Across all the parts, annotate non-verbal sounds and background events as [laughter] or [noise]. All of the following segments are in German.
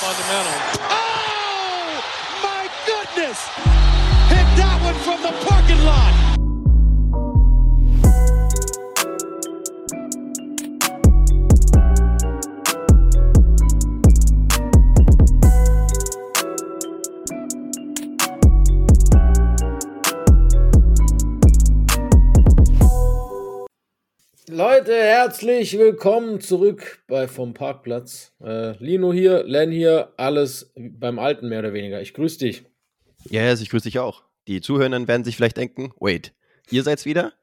fundamental. Oh, my goodness! Hit that one from the parking lot. Herzlich willkommen zurück bei vom Parkplatz. Äh, Lino hier, Len hier, alles beim Alten mehr oder weniger. Ich grüße dich. Ja, yes, ich grüße dich auch. Die Zuhörenden werden sich vielleicht denken, wait, ihr seid's wieder?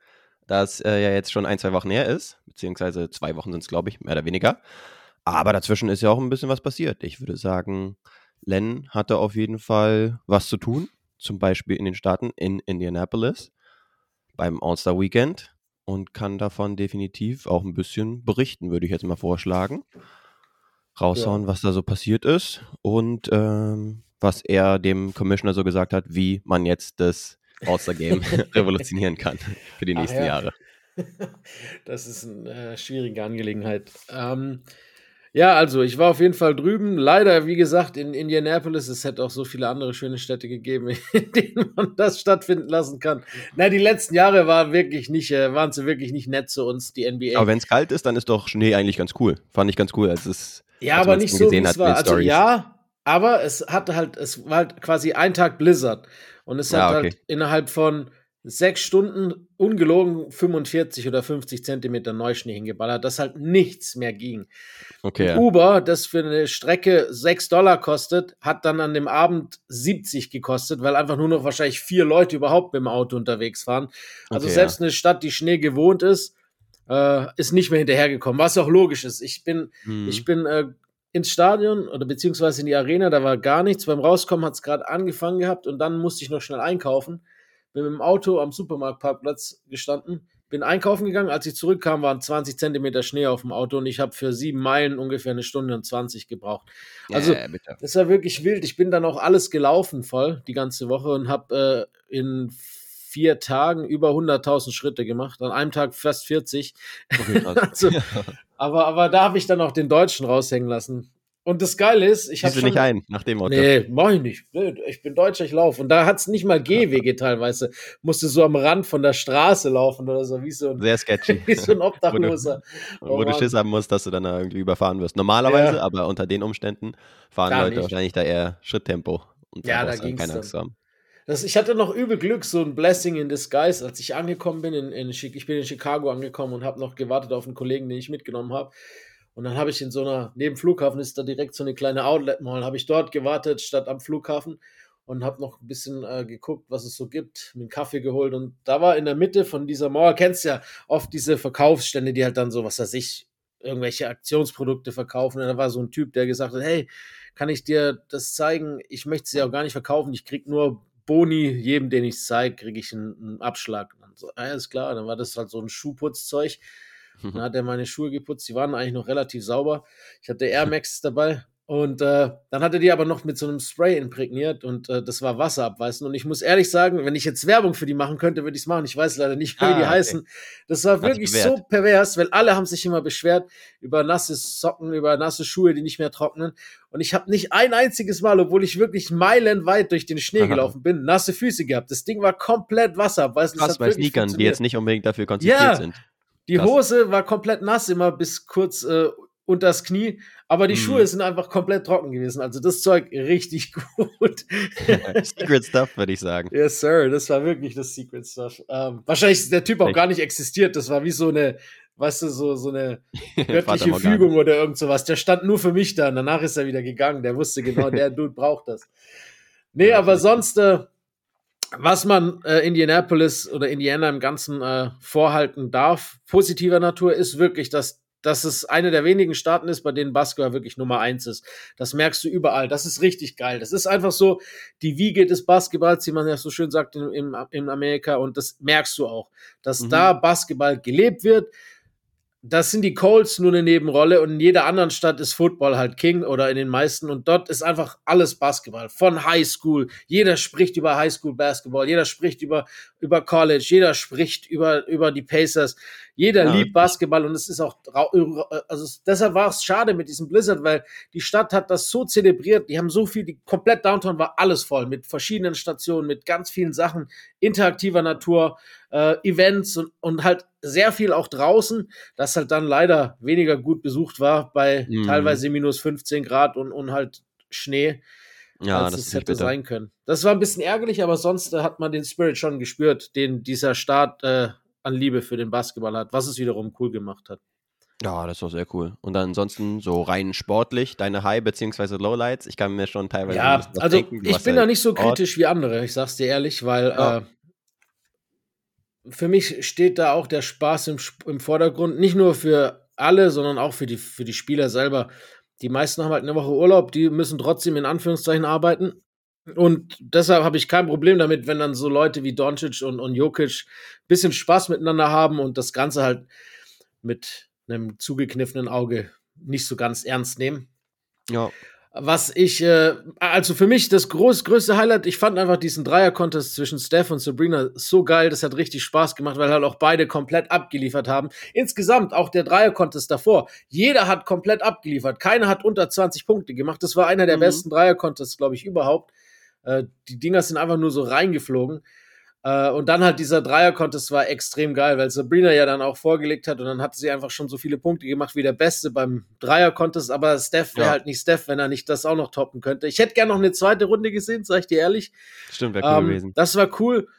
Da es äh, ja jetzt schon ein, zwei Wochen her ist, beziehungsweise zwei Wochen sind es, glaube ich, mehr oder weniger. Aber dazwischen ist ja auch ein bisschen was passiert. Ich würde sagen, Len hatte auf jeden Fall was zu tun, zum Beispiel in den Staaten, in Indianapolis, beim All-Star Weekend und kann davon definitiv auch ein bisschen berichten, würde ich jetzt mal vorschlagen. Raushauen, ja. was da so passiert ist und ähm, was er dem Commissioner so gesagt hat, wie man jetzt das All-Star-Game [laughs] revolutionieren kann für die nächsten ja. Jahre. [laughs] Das ist eine äh, schwierige Angelegenheit. Ähm, ja, also ich war auf jeden Fall drüben. Leider, wie gesagt, in Indianapolis. Es hätte auch so viele andere schöne Städte gegeben, [laughs] in denen man das stattfinden lassen kann. Na, die letzten Jahre waren wirklich nicht, äh, waren sie wirklich nicht nett zu uns, die NBA. Aber wenn es kalt ist, dann ist doch Schnee eigentlich ganz cool. Fand ich ganz cool, als es ja, als aber nicht so, wie es war. Also ja, aber es hatte halt, es war halt quasi ein Tag Blizzard und es hat okay. halt innerhalb von sechs Stunden ungelogen 45 oder 50 Zentimeter Neuschnee hingeballert, dass halt nichts mehr ging. Okay. Ja. Uber, das für eine Strecke 6 Dollar kostet, hat dann an dem Abend 70 gekostet, weil einfach nur noch wahrscheinlich vier Leute überhaupt mit dem Auto unterwegs waren. Also okay, selbst ja. eine Stadt, die Schnee gewohnt ist, äh, ist nicht mehr hinterhergekommen, was auch logisch ist. Ich bin, mhm. ich bin äh, ins Stadion oder beziehungsweise in die Arena, da war gar nichts. Beim Rauskommen hat es gerade angefangen gehabt und dann musste ich noch schnell einkaufen bin mit dem Auto am Supermarktparkplatz gestanden, bin einkaufen gegangen. Als ich zurückkam, waren 20 Zentimeter Schnee auf dem Auto und ich habe für sieben Meilen ungefähr eine Stunde und 20 gebraucht. Also, ja, das war wirklich wild. Ich bin dann auch alles gelaufen voll die ganze Woche und habe äh, in vier Tagen über 100.000 Schritte gemacht. An einem Tag fast 40. Okay, [laughs] also, [laughs] aber, aber da habe ich dann auch den Deutschen raushängen lassen. Und das Geile ist, ich habe. du nicht ein, nach dem Motto. Nee, mach ich nicht. Ich bin Deutscher, ich laufe. Und da hat es nicht mal Gehwege teilweise. Musste so am Rand von der Straße laufen oder so, wie so ein, Sehr sketchy. [laughs] Wie so ein [laughs] Obdachloser. wo du, oh, wo du Schiss haben musst, dass du dann irgendwie überfahren wirst. Normalerweise, ja. aber unter den Umständen fahren Gar Leute nicht. wahrscheinlich da eher Schritttempo. Und ja, da ging es Angst haben. Das, ich hatte noch übel Glück, so ein Blessing in disguise, als ich angekommen bin. In, in, ich bin in Chicago angekommen und habe noch gewartet auf einen Kollegen, den ich mitgenommen habe. Und dann habe ich in so einer, neben Flughafen ist da direkt so eine kleine Outlet Mall, habe ich dort gewartet statt am Flughafen und habe noch ein bisschen äh, geguckt, was es so gibt, mir einen Kaffee geholt und da war in der Mitte von dieser Mall, kennst ja oft diese Verkaufsstände, die halt dann so, was weiß ich, irgendwelche Aktionsprodukte verkaufen und da war so ein Typ, der gesagt hat, hey, kann ich dir das zeigen? Ich möchte sie auch gar nicht verkaufen, ich krieg nur Boni, jedem, den ich zeige, kriege ich einen, einen Abschlag. Und so, alles klar, dann war das halt so ein Schuhputzzeug. [laughs] Dann hat er meine Schuhe geputzt, die waren eigentlich noch relativ sauber. Ich hatte Air Max [laughs] dabei und äh, dann hat er die aber noch mit so einem Spray imprägniert und äh, das war wasserabweisend. Und ich muss ehrlich sagen, wenn ich jetzt Werbung für die machen könnte, würde ich es machen. Ich weiß leider nicht, wie ah, die okay. heißen. Das war wirklich so pervers, weil alle haben sich immer beschwert über nasse Socken, über nasse Schuhe, die nicht mehr trocknen. Und ich habe nicht ein einziges Mal, obwohl ich wirklich meilenweit durch den Schnee Aha. [laughs] gelaufen bin, nasse Füße gehabt. Das Ding war komplett wasserabweisend. Krass, bei Sneakern, die jetzt nicht unbedingt dafür konzipiert ja, sind. Die Krass. Hose war komplett nass, immer bis kurz äh, unter das Knie, aber die mm. Schuhe sind einfach komplett trocken gewesen. Also das Zeug richtig [laughs] gut. [laughs] Secret Stuff, würde ich sagen. Yes, Sir, das war wirklich das Secret Stuff. Ähm, wahrscheinlich ist der Typ auch gar nicht existiert. Das war wie so eine, weißt du, so, so eine [laughs] göttliche Fügung oder irgend sowas. Der stand nur für mich da und danach ist er wieder gegangen. Der wusste genau, der Dude braucht das. Nee, aber sonst, äh, was man äh, Indianapolis oder Indiana im Ganzen äh, vorhalten darf, positiver Natur, ist wirklich, dass, dass es eine der wenigen Staaten ist, bei denen Basketball wirklich Nummer eins ist. Das merkst du überall. Das ist richtig geil. Das ist einfach so die Wiege des Basketballs, wie man ja so schön sagt in, in, in Amerika. Und das merkst du auch, dass mhm. da Basketball gelebt wird das sind die Colts nur eine Nebenrolle und in jeder anderen Stadt ist Football halt King oder in den meisten und dort ist einfach alles Basketball von High School. Jeder spricht über High School Basketball, jeder spricht über, über College, jeder spricht über, über die Pacers, Jeder ja. liebt Basketball und es ist auch, also deshalb war es schade mit diesem Blizzard, weil die Stadt hat das so zelebriert. Die haben so viel, die komplett Downtown war alles voll mit verschiedenen Stationen, mit ganz vielen Sachen, interaktiver Natur, äh, Events und, und halt sehr viel auch draußen, das halt dann leider weniger gut besucht war bei mhm. teilweise minus 15 Grad und, und halt Schnee ja, als es hätte bitter. sein können. Das war ein bisschen ärgerlich, aber sonst äh, hat man den Spirit schon gespürt, den dieser Start äh, an Liebe für den Basketball hat, was es wiederum cool gemacht hat. Ja, das war sehr cool. Und dann ansonsten so rein sportlich, deine High- bzw. Lowlights. Ich kann mir schon teilweise. Ja, also denken, ich bin da nicht so kritisch wie andere, ich sag's dir ehrlich, weil ja. äh, für mich steht da auch der Spaß im, im Vordergrund. Nicht nur für alle, sondern auch für die, für die Spieler selber. Die meisten haben halt eine Woche Urlaub, die müssen trotzdem in Anführungszeichen arbeiten. Und deshalb habe ich kein Problem damit, wenn dann so Leute wie Doncic und, und Jokic ein bisschen Spaß miteinander haben und das Ganze halt mit einem zugekniffenen Auge nicht so ganz ernst nehmen. Ja was ich, äh, also für mich das groß, größte Highlight, ich fand einfach diesen Dreier-Contest zwischen Steph und Sabrina so geil, das hat richtig Spaß gemacht, weil halt auch beide komplett abgeliefert haben. Insgesamt auch der Dreier-Contest davor, jeder hat komplett abgeliefert, keiner hat unter 20 Punkte gemacht, das war einer der mhm. besten Dreier-Contests, glaube ich, überhaupt. Äh, die Dinger sind einfach nur so reingeflogen. Äh, und dann halt dieser Dreier-Contest war extrem geil, weil Sabrina ja dann auch vorgelegt hat und dann hatte sie einfach schon so viele Punkte gemacht wie der Beste beim Dreier-Contest, aber Steph wäre ja. halt nicht Steph, wenn er nicht das auch noch toppen könnte. Ich hätte gerne noch eine zweite Runde gesehen, sag ich dir ehrlich. Stimmt, wäre cool ähm, gewesen. Das war cool.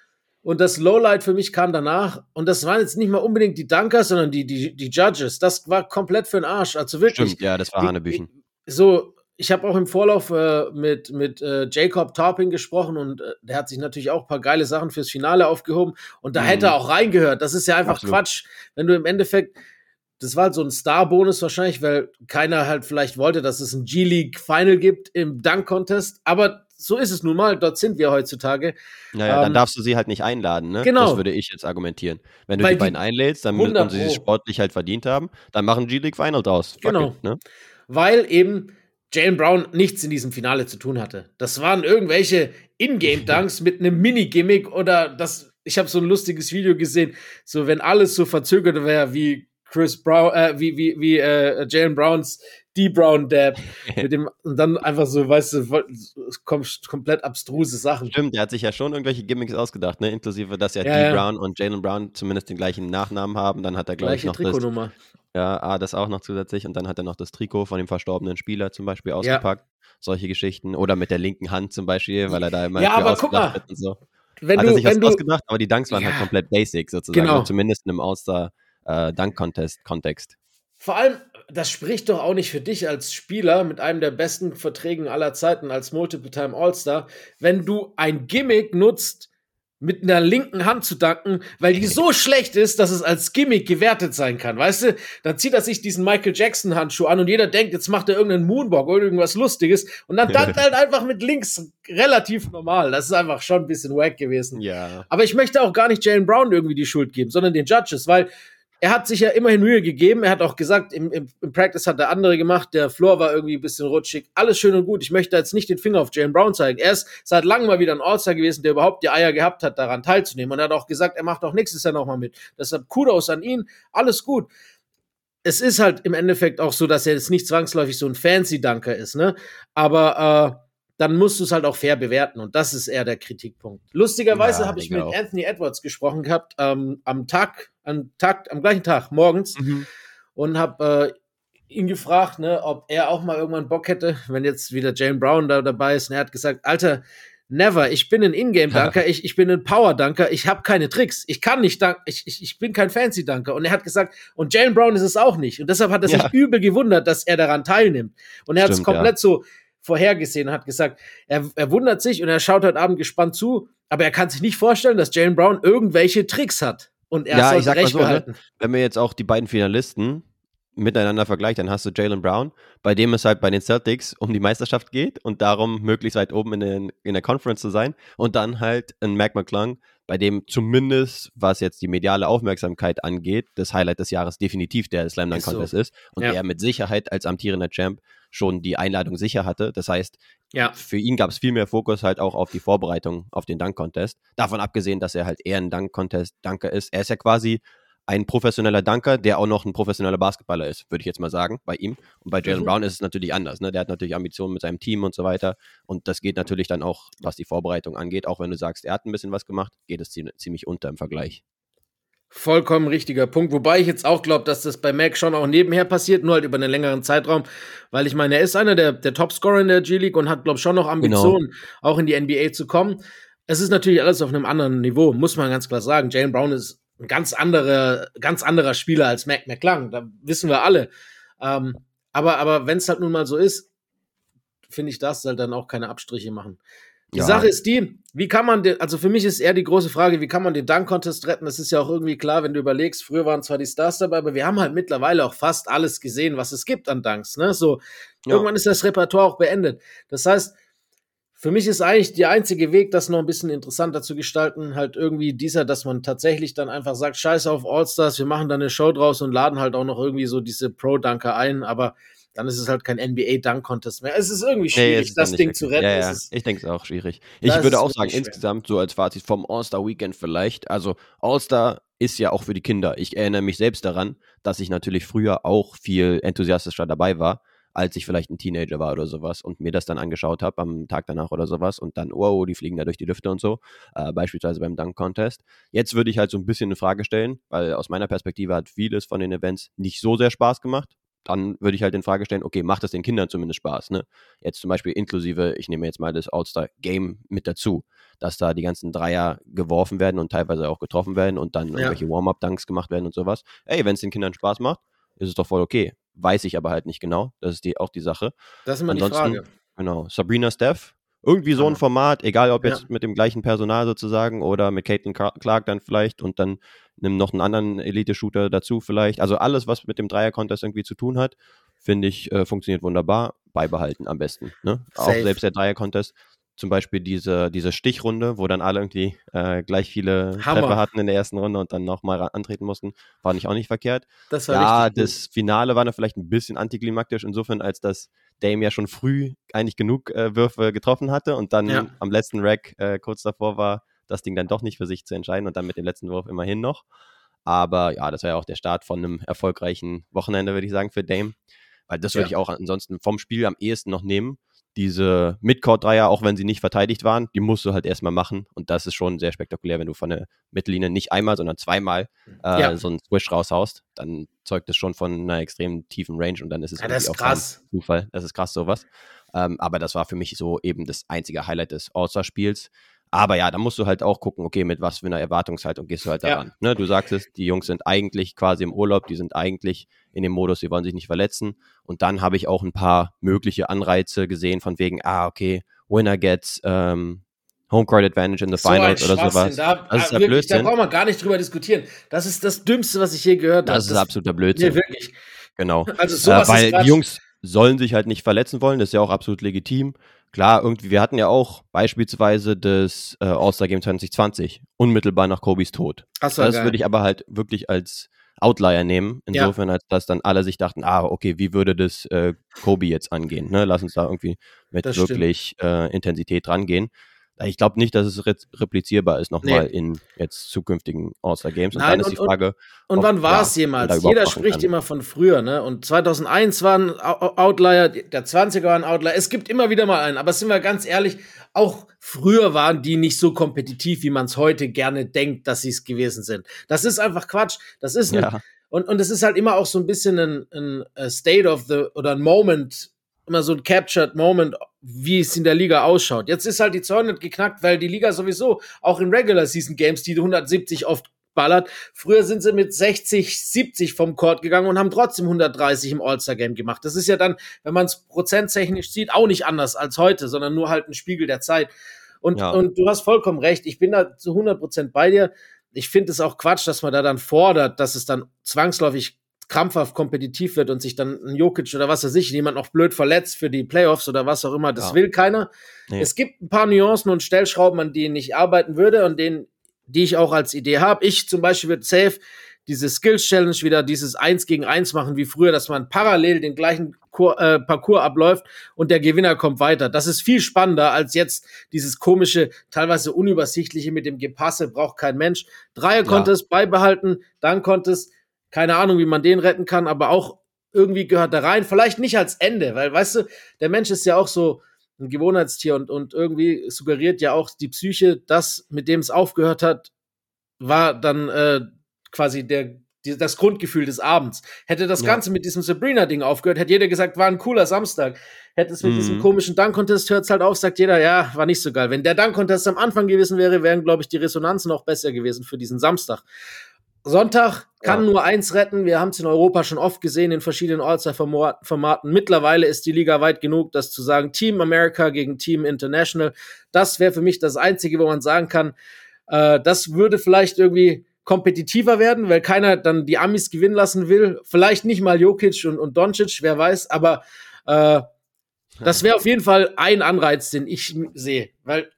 Und das Lowlight für mich kam danach. Und das waren jetzt nicht mal unbedingt die Dunkers, sondern die, die, die Judges. Das war komplett für den Arsch. Also wirklich. Stimmt, ja, das war Hanebüchen. So, ich habe auch im Vorlauf äh, mit, mit äh, Jacob Tarping gesprochen und äh, der hat sich natürlich auch ein paar geile Sachen fürs Finale aufgehoben und da mhm. hätte er auch reingehört. Das ist ja einfach Absolut. Quatsch, wenn du im Endeffekt, das war halt so ein Star-Bonus wahrscheinlich, weil keiner halt vielleicht wollte, dass es ein G-League-Final gibt im Dunk-Contest, aber so ist es nun mal, dort sind wir heutzutage. Naja, ähm, dann darfst du sie halt nicht einladen, ne? Genau. Das würde ich jetzt argumentieren. Wenn du die beiden einlädst, dann müssen sie es sportlich halt verdient haben, dann machen G-League Final draus. Fuck genau. It, ne? Weil eben Jalen Brown nichts in diesem Finale zu tun hatte. Das waren irgendwelche [laughs] Ingame-Dunks mit einem Mini-Gimmick oder das. Ich habe so ein lustiges Video gesehen, so wenn alles so verzögert wäre wie Chris Brown, äh, wie wie wie äh, Jalen Browns D Brown Dab [laughs] mit dem und dann einfach so, weißt du, kommt komplett abstruse Sachen. Stimmt, der hat sich ja schon irgendwelche Gimmicks ausgedacht, ne, inklusive, dass ja, ja D Brown und Jalen Brown zumindest den gleichen Nachnamen haben. Dann hat er glaube ich noch. Das, ja, ah, das auch noch zusätzlich. Und dann hat er noch das Trikot von dem verstorbenen Spieler zum Beispiel ausgepackt. Ja. Solche Geschichten. Oder mit der linken Hand zum Beispiel, weil er da immer ja, aber guck mal. und so. Wenn hat du, er sich wenn was du, ausgedacht, aber die Dunks waren halt ja. halt komplett basic sozusagen. Genau. Zumindest in einem All-Star-Dunk-Contest-Kontext. Äh, Vor allem, das spricht doch auch nicht für dich als Spieler mit einem der besten Verträgen aller Zeiten als Multiple-Time All-Star, wenn du ein Gimmick nutzt, mit einer linken Hand zu danken, weil die so schlecht ist, dass es als Gimmick gewertet sein kann, weißt du? Dann zieht er sich diesen Michael Jackson Handschuh an und jeder denkt, jetzt macht er irgendeinen Moonwalk oder irgendwas Lustiges und dann dankt er [laughs] halt einfach mit links relativ normal. Das ist einfach schon ein bisschen wack gewesen. Ja. Aber ich möchte auch gar nicht Jalen Brown irgendwie die Schuld geben, sondern den Judges, weil er hat sich ja immerhin Mühe gegeben. Er hat auch gesagt, im, im, im, Practice hat der andere gemacht. Der Floor war irgendwie ein bisschen rutschig. Alles schön und gut. Ich möchte jetzt nicht den Finger auf Jalen Brown zeigen. Er ist seit langem mal wieder ein All-Star gewesen, der überhaupt die Eier gehabt hat, daran teilzunehmen. Und er hat auch gesagt, er macht auch nächstes Jahr nochmal mit. Deshalb Kudos an ihn. Alles gut. Es ist halt im Endeffekt auch so, dass er jetzt nicht zwangsläufig so ein Fancy-Dunker ist, ne? Aber, äh, dann musst du es halt auch fair bewerten. Und das ist eher der Kritikpunkt. Lustigerweise ja, habe ich mit auch. Anthony Edwards gesprochen gehabt, ähm, am Tag, am Tag, am gleichen Tag, morgens, mhm. und habe äh, ihn gefragt, ne, ob er auch mal irgendwann Bock hätte, wenn jetzt wieder Jane Brown da dabei ist. Und er hat gesagt, Alter, never, ich bin ein Ingame-Dunker, [laughs] ich, ich bin ein Power-Dunker, ich habe keine Tricks, ich kann nicht danken, ich, ich, ich bin kein Fancy-Dunker. Und er hat gesagt, und Jalen Brown ist es auch nicht. Und deshalb hat er ja. sich übel gewundert, dass er daran teilnimmt. Und er hat es komplett ja. so vorhergesehen, hat gesagt, er, er wundert sich und er schaut heute Abend gespannt zu, aber er kann sich nicht vorstellen, dass Jalen Brown irgendwelche Tricks hat. Und er ja, ich sag recht mal so, ne? behalten. Ne? Wenn wir jetzt auch die beiden Finalisten miteinander vergleichen, dann hast du Jalen Brown, bei dem es halt bei den Celtics um die Meisterschaft geht und darum möglichst weit oben in, den, in der Conference zu sein. Und dann halt ein Mac McClung, bei dem zumindest, was jetzt die mediale Aufmerksamkeit angeht, das Highlight des Jahres definitiv der Slam Dunk Contest so. ist und ja. er mit Sicherheit als amtierender Champ schon die Einladung sicher hatte. Das heißt, ja. für ihn gab es viel mehr Fokus halt auch auf die Vorbereitung auf den Dunk Contest. Davon abgesehen, dass er halt eher ein Dunk Contest Danker ist. Er ist ja quasi ein professioneller Danker, der auch noch ein professioneller Basketballer ist, würde ich jetzt mal sagen, bei ihm. Und bei Jalen mhm. Brown ist es natürlich anders. Ne? Der hat natürlich Ambitionen mit seinem Team und so weiter. Und das geht natürlich dann auch, was die Vorbereitung angeht. Auch wenn du sagst, er hat ein bisschen was gemacht, geht es ziemlich unter im Vergleich. Vollkommen richtiger Punkt. Wobei ich jetzt auch glaube, dass das bei Mac schon auch nebenher passiert, nur halt über einen längeren Zeitraum. Weil ich meine, er ist einer der, der Topscorer in der G-League und hat, glaube ich, schon noch Ambitionen, genau. auch in die NBA zu kommen. Es ist natürlich alles auf einem anderen Niveau, muss man ganz klar sagen. Jalen Brown ist ein ganz anderer, ganz anderer Spieler als Mac McClung. Da wissen wir alle. Ähm, aber aber wenn es halt nun mal so ist, finde ich, das halt dann auch keine Abstriche machen. Die ja. Sache ist die, wie kann man den, also für mich ist eher die große Frage, wie kann man den Dunk-Contest retten? Das ist ja auch irgendwie klar, wenn du überlegst, früher waren zwar die Stars dabei, aber wir haben halt mittlerweile auch fast alles gesehen, was es gibt an Dunks, ne? So, ja. irgendwann ist das Repertoire auch beendet. Das heißt, für mich ist eigentlich der einzige Weg, das noch ein bisschen interessanter zu gestalten, halt irgendwie dieser, dass man tatsächlich dann einfach sagt, scheiß auf All-Stars, wir machen da eine Show draus und laden halt auch noch irgendwie so diese Pro-Dunker ein, aber dann ist es halt kein NBA-Dunk-Contest mehr. Es ist irgendwie schwierig, nee, das Ding zu retten. Ja, ja. ich denke es auch schwierig. Ich würde auch sagen, schwer. insgesamt so als Fazit vom All-Star-Weekend vielleicht, also All-Star ist ja auch für die Kinder. Ich erinnere mich selbst daran, dass ich natürlich früher auch viel enthusiastischer dabei war als ich vielleicht ein Teenager war oder sowas und mir das dann angeschaut habe am Tag danach oder sowas und dann, wow, die fliegen da durch die Lüfte und so, äh, beispielsweise beim Dunk Contest. Jetzt würde ich halt so ein bisschen eine Frage stellen, weil aus meiner Perspektive hat vieles von den Events nicht so sehr Spaß gemacht. Dann würde ich halt in Frage stellen, okay, macht das den Kindern zumindest Spaß, ne? Jetzt zum Beispiel inklusive, ich nehme jetzt mal das All-Star-Game mit dazu, dass da die ganzen Dreier geworfen werden und teilweise auch getroffen werden und dann ja. irgendwelche Warm-Up-Dunks gemacht werden und sowas. Ey, wenn es den Kindern Spaß macht, ist es doch voll okay. Weiß ich aber halt nicht genau. Das ist die, auch die Sache. Das ist immer Ansonsten, die Frage. Genau. Sabrina Steph, irgendwie so ein Format, egal ob jetzt ja. mit dem gleichen Personal sozusagen oder mit Caitlin Clark dann vielleicht und dann nimm noch einen anderen Elite-Shooter dazu vielleicht. Also alles, was mit dem Dreier-Contest irgendwie zu tun hat, finde ich, äh, funktioniert wunderbar. Beibehalten am besten. Ne? Auch selbst der Dreier-Contest zum Beispiel diese, diese Stichrunde, wo dann alle irgendwie äh, gleich viele Hammer. Treffer hatten in der ersten Runde und dann nochmal antreten mussten, war nicht auch nicht verkehrt. Das war ja, das Finale war dann vielleicht ein bisschen antiklimaktisch, insofern, als dass Dame ja schon früh eigentlich genug äh, Würfe getroffen hatte und dann ja. am letzten Rack äh, kurz davor war, das Ding dann doch nicht für sich zu entscheiden und dann mit dem letzten Wurf immerhin noch. Aber ja, das war ja auch der Start von einem erfolgreichen Wochenende, würde ich sagen, für Dame. Weil das würde ja. ich auch ansonsten vom Spiel am ehesten noch nehmen diese Midcourt-Dreier, auch wenn sie nicht verteidigt waren, die musst du halt erstmal machen. Und das ist schon sehr spektakulär, wenn du von der Mittellinie nicht einmal, sondern zweimal äh, ja. so einen Swish raushaust, dann zeugt es schon von einer extrem tiefen Range und dann ist es ja, das ist auch krass. Zufall. Das ist krass, sowas. Ähm, aber das war für mich so eben das einzige Highlight des All-Star-Spiels. Aber ja, da musst du halt auch gucken, okay, mit was für einer Erwartungshaltung gehst du halt daran. Ja. Ne, du sagst es, die Jungs sind eigentlich quasi im Urlaub, die sind eigentlich in dem Modus, sie wollen sich nicht verletzen. Und dann habe ich auch ein paar mögliche Anreize gesehen, von wegen, ah, okay, Winner gets ähm, Home Court Advantage in the so Finals oder sowas. Da, das ist ja wirklich, Blödsinn. da brauchen wir gar nicht drüber diskutieren. Das ist das Dümmste, was ich je gehört habe. Das ist absoluter Blödsinn. Nee, wirklich. Genau. Also sowas äh, weil die Jungs sollen sich halt nicht verletzen wollen, das ist ja auch absolut legitim klar, irgendwie, wir hatten ja auch beispielsweise das äh, All-Star Game 2020, unmittelbar nach Kobis Tod. Ach so, das würde ich aber halt wirklich als Outlier nehmen, insofern, ja. als dass dann alle sich dachten, ah, okay, wie würde das äh, Kobe jetzt angehen? Ne? Lass uns da irgendwie mit das wirklich äh, Intensität rangehen. Ich glaube nicht, dass es re replizierbar ist nochmal nee. in jetzt zukünftigen All-Star Games. Und Nein, dann ist und, die Frage. Und, und wann war es jemals? Jeder spricht kann. immer von früher, ne? Und 2001 war ein Outlier, der 20er war ein Outlier. Es gibt immer wieder mal einen, aber sind wir ganz ehrlich, auch früher waren die nicht so kompetitiv, wie man es heute gerne denkt, dass sie es gewesen sind. Das ist einfach Quatsch. Das ist ein, ja. und, und es ist halt immer auch so ein bisschen ein, ein State of the oder ein Moment immer so ein Captured Moment, wie es in der Liga ausschaut. Jetzt ist halt die 200 geknackt, weil die Liga sowieso auch in Regular Season Games, die 170 oft ballert. Früher sind sie mit 60, 70 vom Court gegangen und haben trotzdem 130 im All-Star-Game gemacht. Das ist ja dann, wenn man es prozenttechnisch sieht, auch nicht anders als heute, sondern nur halt ein Spiegel der Zeit. Und, ja. und du hast vollkommen recht. Ich bin da zu 100 Prozent bei dir. Ich finde es auch Quatsch, dass man da dann fordert, dass es dann zwangsläufig krampfhaft kompetitiv wird und sich dann ein Jokic oder was weiß ich, jemand noch blöd verletzt für die Playoffs oder was auch immer, das ja. will keiner. Nee. Es gibt ein paar Nuancen und Stellschrauben, an denen ich arbeiten würde und denen, die ich auch als Idee habe. Ich zum Beispiel würde safe diese Skills Challenge wieder dieses Eins gegen Eins machen wie früher, dass man parallel den gleichen Kur äh, Parcours abläuft und der Gewinner kommt weiter. Das ist viel spannender als jetzt dieses komische, teilweise unübersichtliche mit dem Gepasse, braucht kein Mensch. Dreier ja. konnte es beibehalten, dann konnte es, keine Ahnung, wie man den retten kann, aber auch irgendwie gehört da rein. Vielleicht nicht als Ende, weil, weißt du, der Mensch ist ja auch so ein Gewohnheitstier und, und irgendwie suggeriert ja auch die Psyche, das, mit dem es aufgehört hat, war dann äh, quasi der, das Grundgefühl des Abends. Hätte das ja. Ganze mit diesem Sabrina-Ding aufgehört, hätte jeder gesagt, war ein cooler Samstag. Hätte es mit mhm. diesem komischen Dunk-Contest, hört es halt auf, sagt jeder, ja, war nicht so geil. Wenn der Dunk-Contest am Anfang gewesen wäre, wären, glaube ich, die Resonanzen auch besser gewesen für diesen Samstag. Sonntag kann ja. nur eins retten. Wir haben es in Europa schon oft gesehen in verschiedenen All-Star-Formaten. Mittlerweile ist die Liga weit genug, das zu sagen, Team America gegen Team International. Das wäre für mich das Einzige, wo man sagen kann, äh, das würde vielleicht irgendwie kompetitiver werden, weil keiner dann die Amis gewinnen lassen will. Vielleicht nicht mal Jokic und, und Doncic, wer weiß, aber äh, das [laughs] wäre auf jeden Fall ein Anreiz, den ich sehe, weil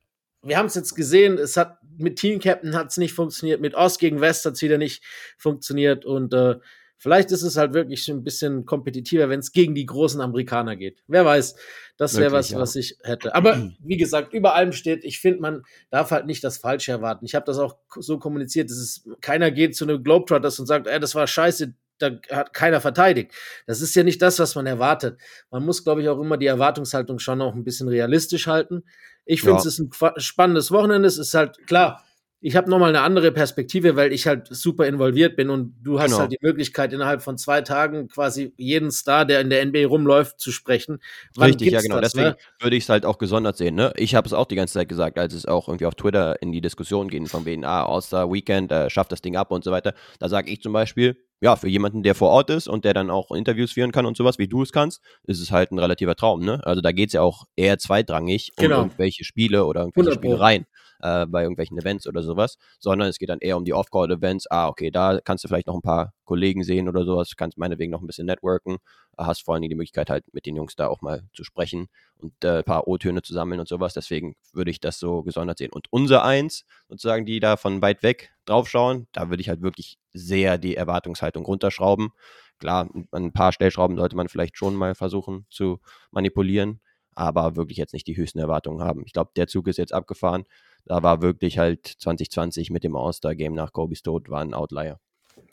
wir haben es jetzt gesehen, es hat mit Team Captain hat es nicht funktioniert, mit Ost gegen West hat es wieder nicht funktioniert und äh, vielleicht ist es halt wirklich ein bisschen kompetitiver, wenn es gegen die großen Amerikaner geht. Wer weiß, das wäre was, ja. was ich hätte. Aber [clears throat] wie gesagt, über allem steht, ich finde, man darf halt nicht das Falsche erwarten. Ich habe das auch so kommuniziert, dass es keiner geht zu einem Globetrotters und sagt, ey, das war scheiße, da hat keiner verteidigt. Das ist ja nicht das, was man erwartet. Man muss, glaube ich, auch immer die Erwartungshaltung schon auch ein bisschen realistisch halten. Ich finde, ja. es ist ein spannendes Wochenende. Es ist halt klar, ich habe nochmal eine andere Perspektive, weil ich halt super involviert bin und du hast genau. halt die Möglichkeit, innerhalb von zwei Tagen quasi jeden Star, der in der NBA rumläuft, zu sprechen. Wann Richtig, ja, genau. Das, Deswegen ne? würde ich es halt auch gesondert sehen. Ne? Ich habe es auch die ganze Zeit gesagt, als es auch irgendwie auf Twitter in die Diskussion ging, von wegen, ah, All-Star Weekend, äh, schafft das Ding ab und so weiter. Da sage ich zum Beispiel, ja, für jemanden, der vor Ort ist und der dann auch Interviews führen kann und sowas, wie du es kannst, ist es halt ein relativer Traum, ne? Also da geht es ja auch eher zweitrangig um genau. irgendwelche Spiele oder irgendwelche Spielereien äh, bei irgendwelchen Events oder sowas, sondern es geht dann eher um die Off-Court-Events. Ah, okay, da kannst du vielleicht noch ein paar Kollegen sehen oder sowas, kannst meinetwegen noch ein bisschen networken, hast vor allen Dingen die Möglichkeit halt mit den Jungs da auch mal zu sprechen und äh, ein paar O-Töne zu sammeln und sowas. Deswegen würde ich das so gesondert sehen. Und unser Eins, sozusagen, die da von weit weg draufschauen, da würde ich halt wirklich sehr die Erwartungshaltung runterschrauben. Klar, ein paar Stellschrauben sollte man vielleicht schon mal versuchen zu manipulieren, aber wirklich jetzt nicht die höchsten Erwartungen haben. Ich glaube, der Zug ist jetzt abgefahren. Da war wirklich halt 2020 mit dem All-Star-Game nach Kobe's Tod war ein Outlier.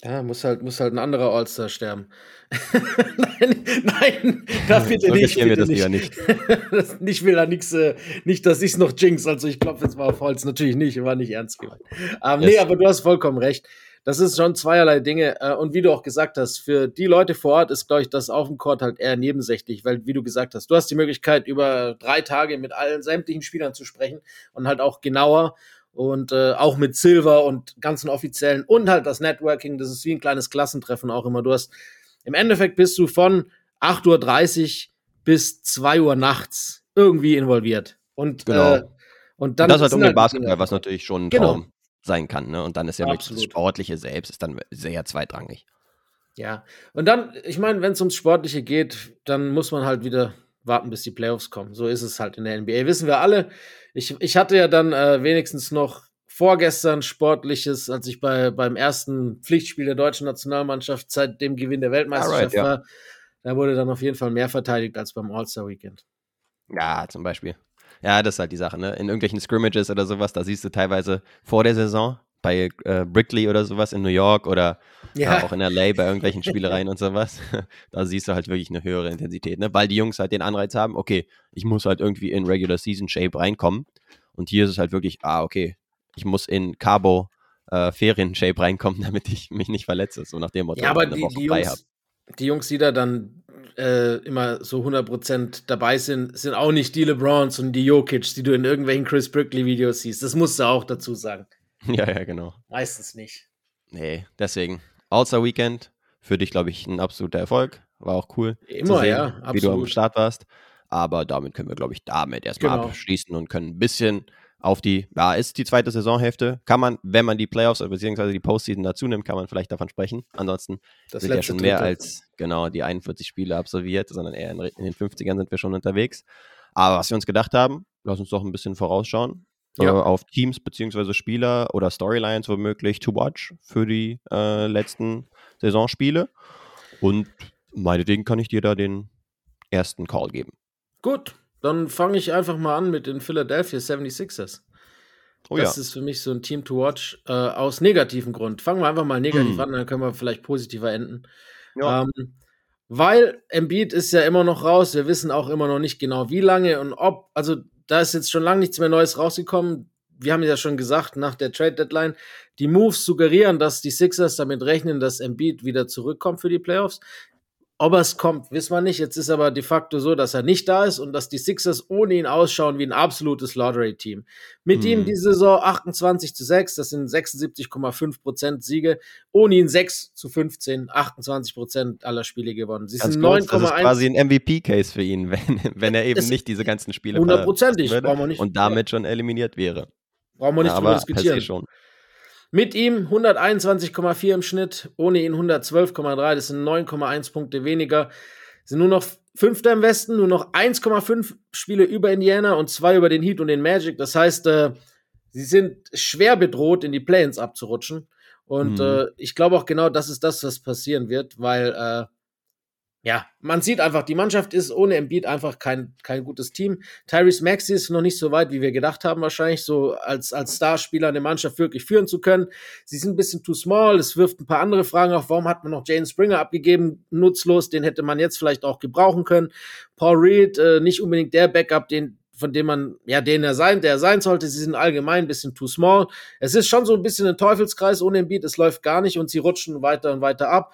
Ja, muss halt, muss halt ein anderer All-Star sterben. [laughs] nein, nein, da bitte nicht. Bitte wir das nicht. nicht. [laughs] das, ich will da nichts, äh, nicht, dass ich es noch jinx. Also ich klopfe jetzt mal auf Holz. Natürlich nicht, war nicht ernst gemeint. Ähm, yes. Nee, aber du hast vollkommen recht. Das ist schon zweierlei Dinge. Äh, und wie du auch gesagt hast, für die Leute vor Ort ist, glaube ich, das auf dem Court halt eher nebensächlich, weil, wie du gesagt hast, du hast die Möglichkeit, über drei Tage mit allen sämtlichen Spielern zu sprechen und halt auch genauer und äh, auch mit Silver und ganzen Offiziellen und halt das Networking, das ist wie ein kleines Klassentreffen auch immer. Du hast im Endeffekt bist du von 8.30 Uhr bis 2 Uhr nachts irgendwie involviert. Und, genau. Äh, und dann. das halt um den halt Basketball, was natürlich schon ein genau. Traum sein kann. Ne? Und dann ist ja wirklich das Sportliche selbst ist dann sehr zweitrangig. Ja, und dann, ich meine, wenn es ums Sportliche geht, dann muss man halt wieder warten, bis die Playoffs kommen. So ist es halt in der NBA. Wissen wir alle. Ich, ich hatte ja dann äh, wenigstens noch vorgestern Sportliches, als ich bei, beim ersten Pflichtspiel der deutschen Nationalmannschaft seit dem Gewinn der Weltmeisterschaft right, war. Da wurde dann auf jeden Fall mehr verteidigt als beim All-Star-Weekend. Ja, zum Beispiel. Ja, das ist halt die Sache, ne? In irgendwelchen Scrimmages oder sowas, da siehst du teilweise vor der Saison bei äh, Brickley oder sowas in New York oder ja. äh, auch in LA bei irgendwelchen Spielereien und sowas. [laughs] da siehst du halt wirklich eine höhere Intensität, ne? Weil die Jungs halt den Anreiz haben, okay, ich muss halt irgendwie in Regular Season Shape reinkommen. Und hier ist es halt wirklich, ah, okay, ich muss in Cabo äh, Ferien Shape reinkommen, [laughs] damit ich mich nicht verletze, so nach dem Motto. Ja, aber die, die Jungs, die Jungs, die da dann äh, immer so 100% dabei sind, sind auch nicht die LeBrons und die Jokic, die du in irgendwelchen Chris Brickley-Videos siehst. Das musst du auch dazu sagen. [laughs] Ja, ja, genau. Meistens nicht. Nee, deswegen. All-Star Weekend, für dich, glaube ich, ein absoluter Erfolg. War auch cool. Immer, sehen, ja, absolut. Wie du am Start warst. Aber damit können wir, glaube ich, damit erstmal genau. abschließen und können ein bisschen auf die, ja, ist die zweite Saisonhälfte. Kann man, wenn man die Playoffs bzw. die Postseason dazu nimmt, kann man vielleicht davon sprechen. Ansonsten das sind ja schon mehr Dritte. als genau die 41 Spiele absolviert, sondern eher in, in, den 50ern sind wir schon unterwegs. Aber was wir uns gedacht haben, lass uns doch ein bisschen vorausschauen. ja. äh, auf Teams bzw. Spieler oder Storylines womöglich to watch für die äh, letzten Saisonspiele. Und meinetwegen kann ich dir da den ersten Call geben. Gut, dann fange ich einfach mal an mit den Philadelphia 76ers. Oh, das ja. ist für mich so ein Team to watch äh, aus negativem Grund. Fangen wir einfach mal negativ hm. an, dann können wir vielleicht positiver enden. Ja. Ähm, weil Embiid ist ja immer noch raus. Wir wissen auch immer noch nicht genau, wie lange und ob. Also da ist jetzt schon lange nichts mehr Neues rausgekommen. Wir haben ja schon gesagt, nach der Trade Deadline, die Moves suggerieren, dass die Sixers damit rechnen, dass Embiid wieder zurückkommt für die Playoffs. Ob er es kommt, wissen wir nicht. Jetzt ist aber de facto so, dass er nicht da ist und dass die Sixers ohne ihn ausschauen wie ein absolutes Lottery-Team. Mit mhm. ihm die Saison 28 zu 6, das sind 76,5 Prozent Siege. Ohne ihn 6 zu 15, 28 Prozent aller Spiele gewonnen. Sie Ganz sind 9,1. Das ist quasi ein MVP-Case für ihn, [laughs] wenn, wenn er eben nicht diese ganzen Spiele Hundertprozentig, brauchen wir nicht. Und damit schon eliminiert wäre. Brauchen wir nicht ja, drüber diskutieren. Schon. Mit ihm 121,4 im Schnitt, ohne ihn 112,3. Das sind 9,1 Punkte weniger. Sind nur noch Fünfter im Westen, nur noch 1,5 Spiele über Indiana und zwei über den Heat und den Magic. Das heißt, äh, sie sind schwer bedroht, in die Play-ins abzurutschen. Und mhm. äh, ich glaube auch genau, das ist das, was passieren wird, weil äh, ja, man sieht einfach, die Mannschaft ist ohne Embiid einfach kein, kein gutes Team. Tyrese Maxey ist noch nicht so weit, wie wir gedacht haben, wahrscheinlich, so als, als Starspieler eine Mannschaft wirklich führen zu können. Sie sind ein bisschen too small. Es wirft ein paar andere Fragen auf. Warum hat man noch Jane Springer abgegeben? Nutzlos. Den hätte man jetzt vielleicht auch gebrauchen können. Paul Reed, äh, nicht unbedingt der Backup, den, von dem man, ja, den er sein, der er sein sollte. Sie sind allgemein ein bisschen too small. Es ist schon so ein bisschen ein Teufelskreis ohne Embiid. Es läuft gar nicht und sie rutschen weiter und weiter ab.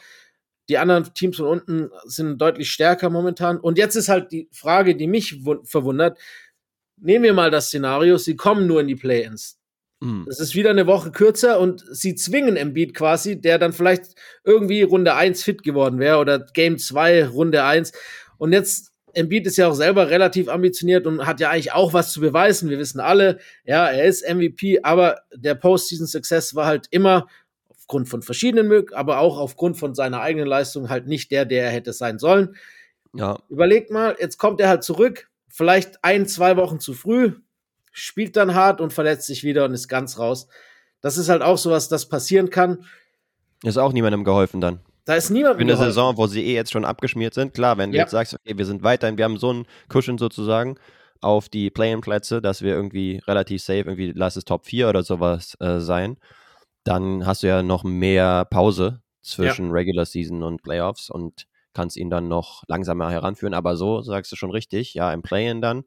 Die anderen Teams von unten sind deutlich stärker momentan. Und jetzt ist halt die Frage, die mich verwundert. Nehmen wir mal das Szenario, sie kommen nur in die Play-ins. Mhm. Es ist wieder eine Woche kürzer und sie zwingen Embiid quasi, der dann vielleicht irgendwie Runde 1 fit geworden wäre oder Game 2, Runde 1. Und jetzt, Embiid ist ja auch selber relativ ambitioniert und hat ja eigentlich auch was zu beweisen. Wir wissen alle, ja, er ist MVP, aber der Postseason-Success war halt immer aufgrund von verschiedenen Möglichkeiten, aber auch aufgrund von seiner eigenen Leistung halt nicht der, der er hätte sein sollen. Ja. Überlegt mal, jetzt kommt er halt zurück, vielleicht ein, zwei Wochen zu früh, spielt dann hart und verletzt sich wieder und ist ganz raus. Das ist halt auch sowas, das passieren kann. Ist auch niemandem geholfen dann. Da ist niemand Für eine geholfen. Saison, wo sie eh jetzt schon abgeschmiert sind. Klar, wenn du ja. jetzt sagst, okay, wir sind weiterhin, wir haben so einen Cushion sozusagen auf die Play-in-Plätze, dass wir irgendwie relativ safe, irgendwie lass es Top 4 oder sowas äh, sein dann hast du ja noch mehr Pause zwischen ja. Regular Season und Playoffs und kannst ihn dann noch langsamer heranführen. Aber so sagst du schon richtig, ja, im Play-In dann.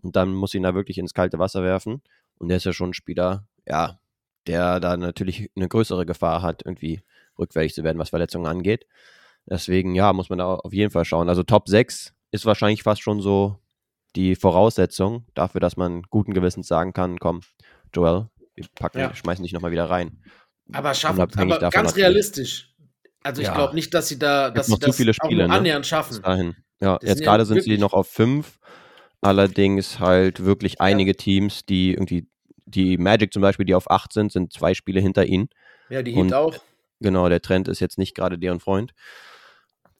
Und dann muss ihn da wirklich ins kalte Wasser werfen. Und der ist ja schon ein Spieler, ja, der da natürlich eine größere Gefahr hat, irgendwie rückwärtig zu werden, was Verletzungen angeht. Deswegen, ja, muss man da auf jeden Fall schauen. Also Top 6 ist wahrscheinlich fast schon so die Voraussetzung dafür, dass man guten Gewissens sagen kann, komm, Joel, wir packen, ja. schmeißen dich nochmal rein. Aber schaffen, aber ganz realistisch. Also ich ja. glaube nicht, dass sie da, dass noch sie das viele Spiele, ne? annähernd schaffen. Dahin. Ja, das jetzt gerade sind sie noch auf fünf. Allerdings halt wirklich einige Teams, die irgendwie, die Magic zum Beispiel, die auf acht sind, sind zwei Spiele hinter ihnen. Ja, die Heat auch. Genau, der Trend ist jetzt nicht gerade deren Freund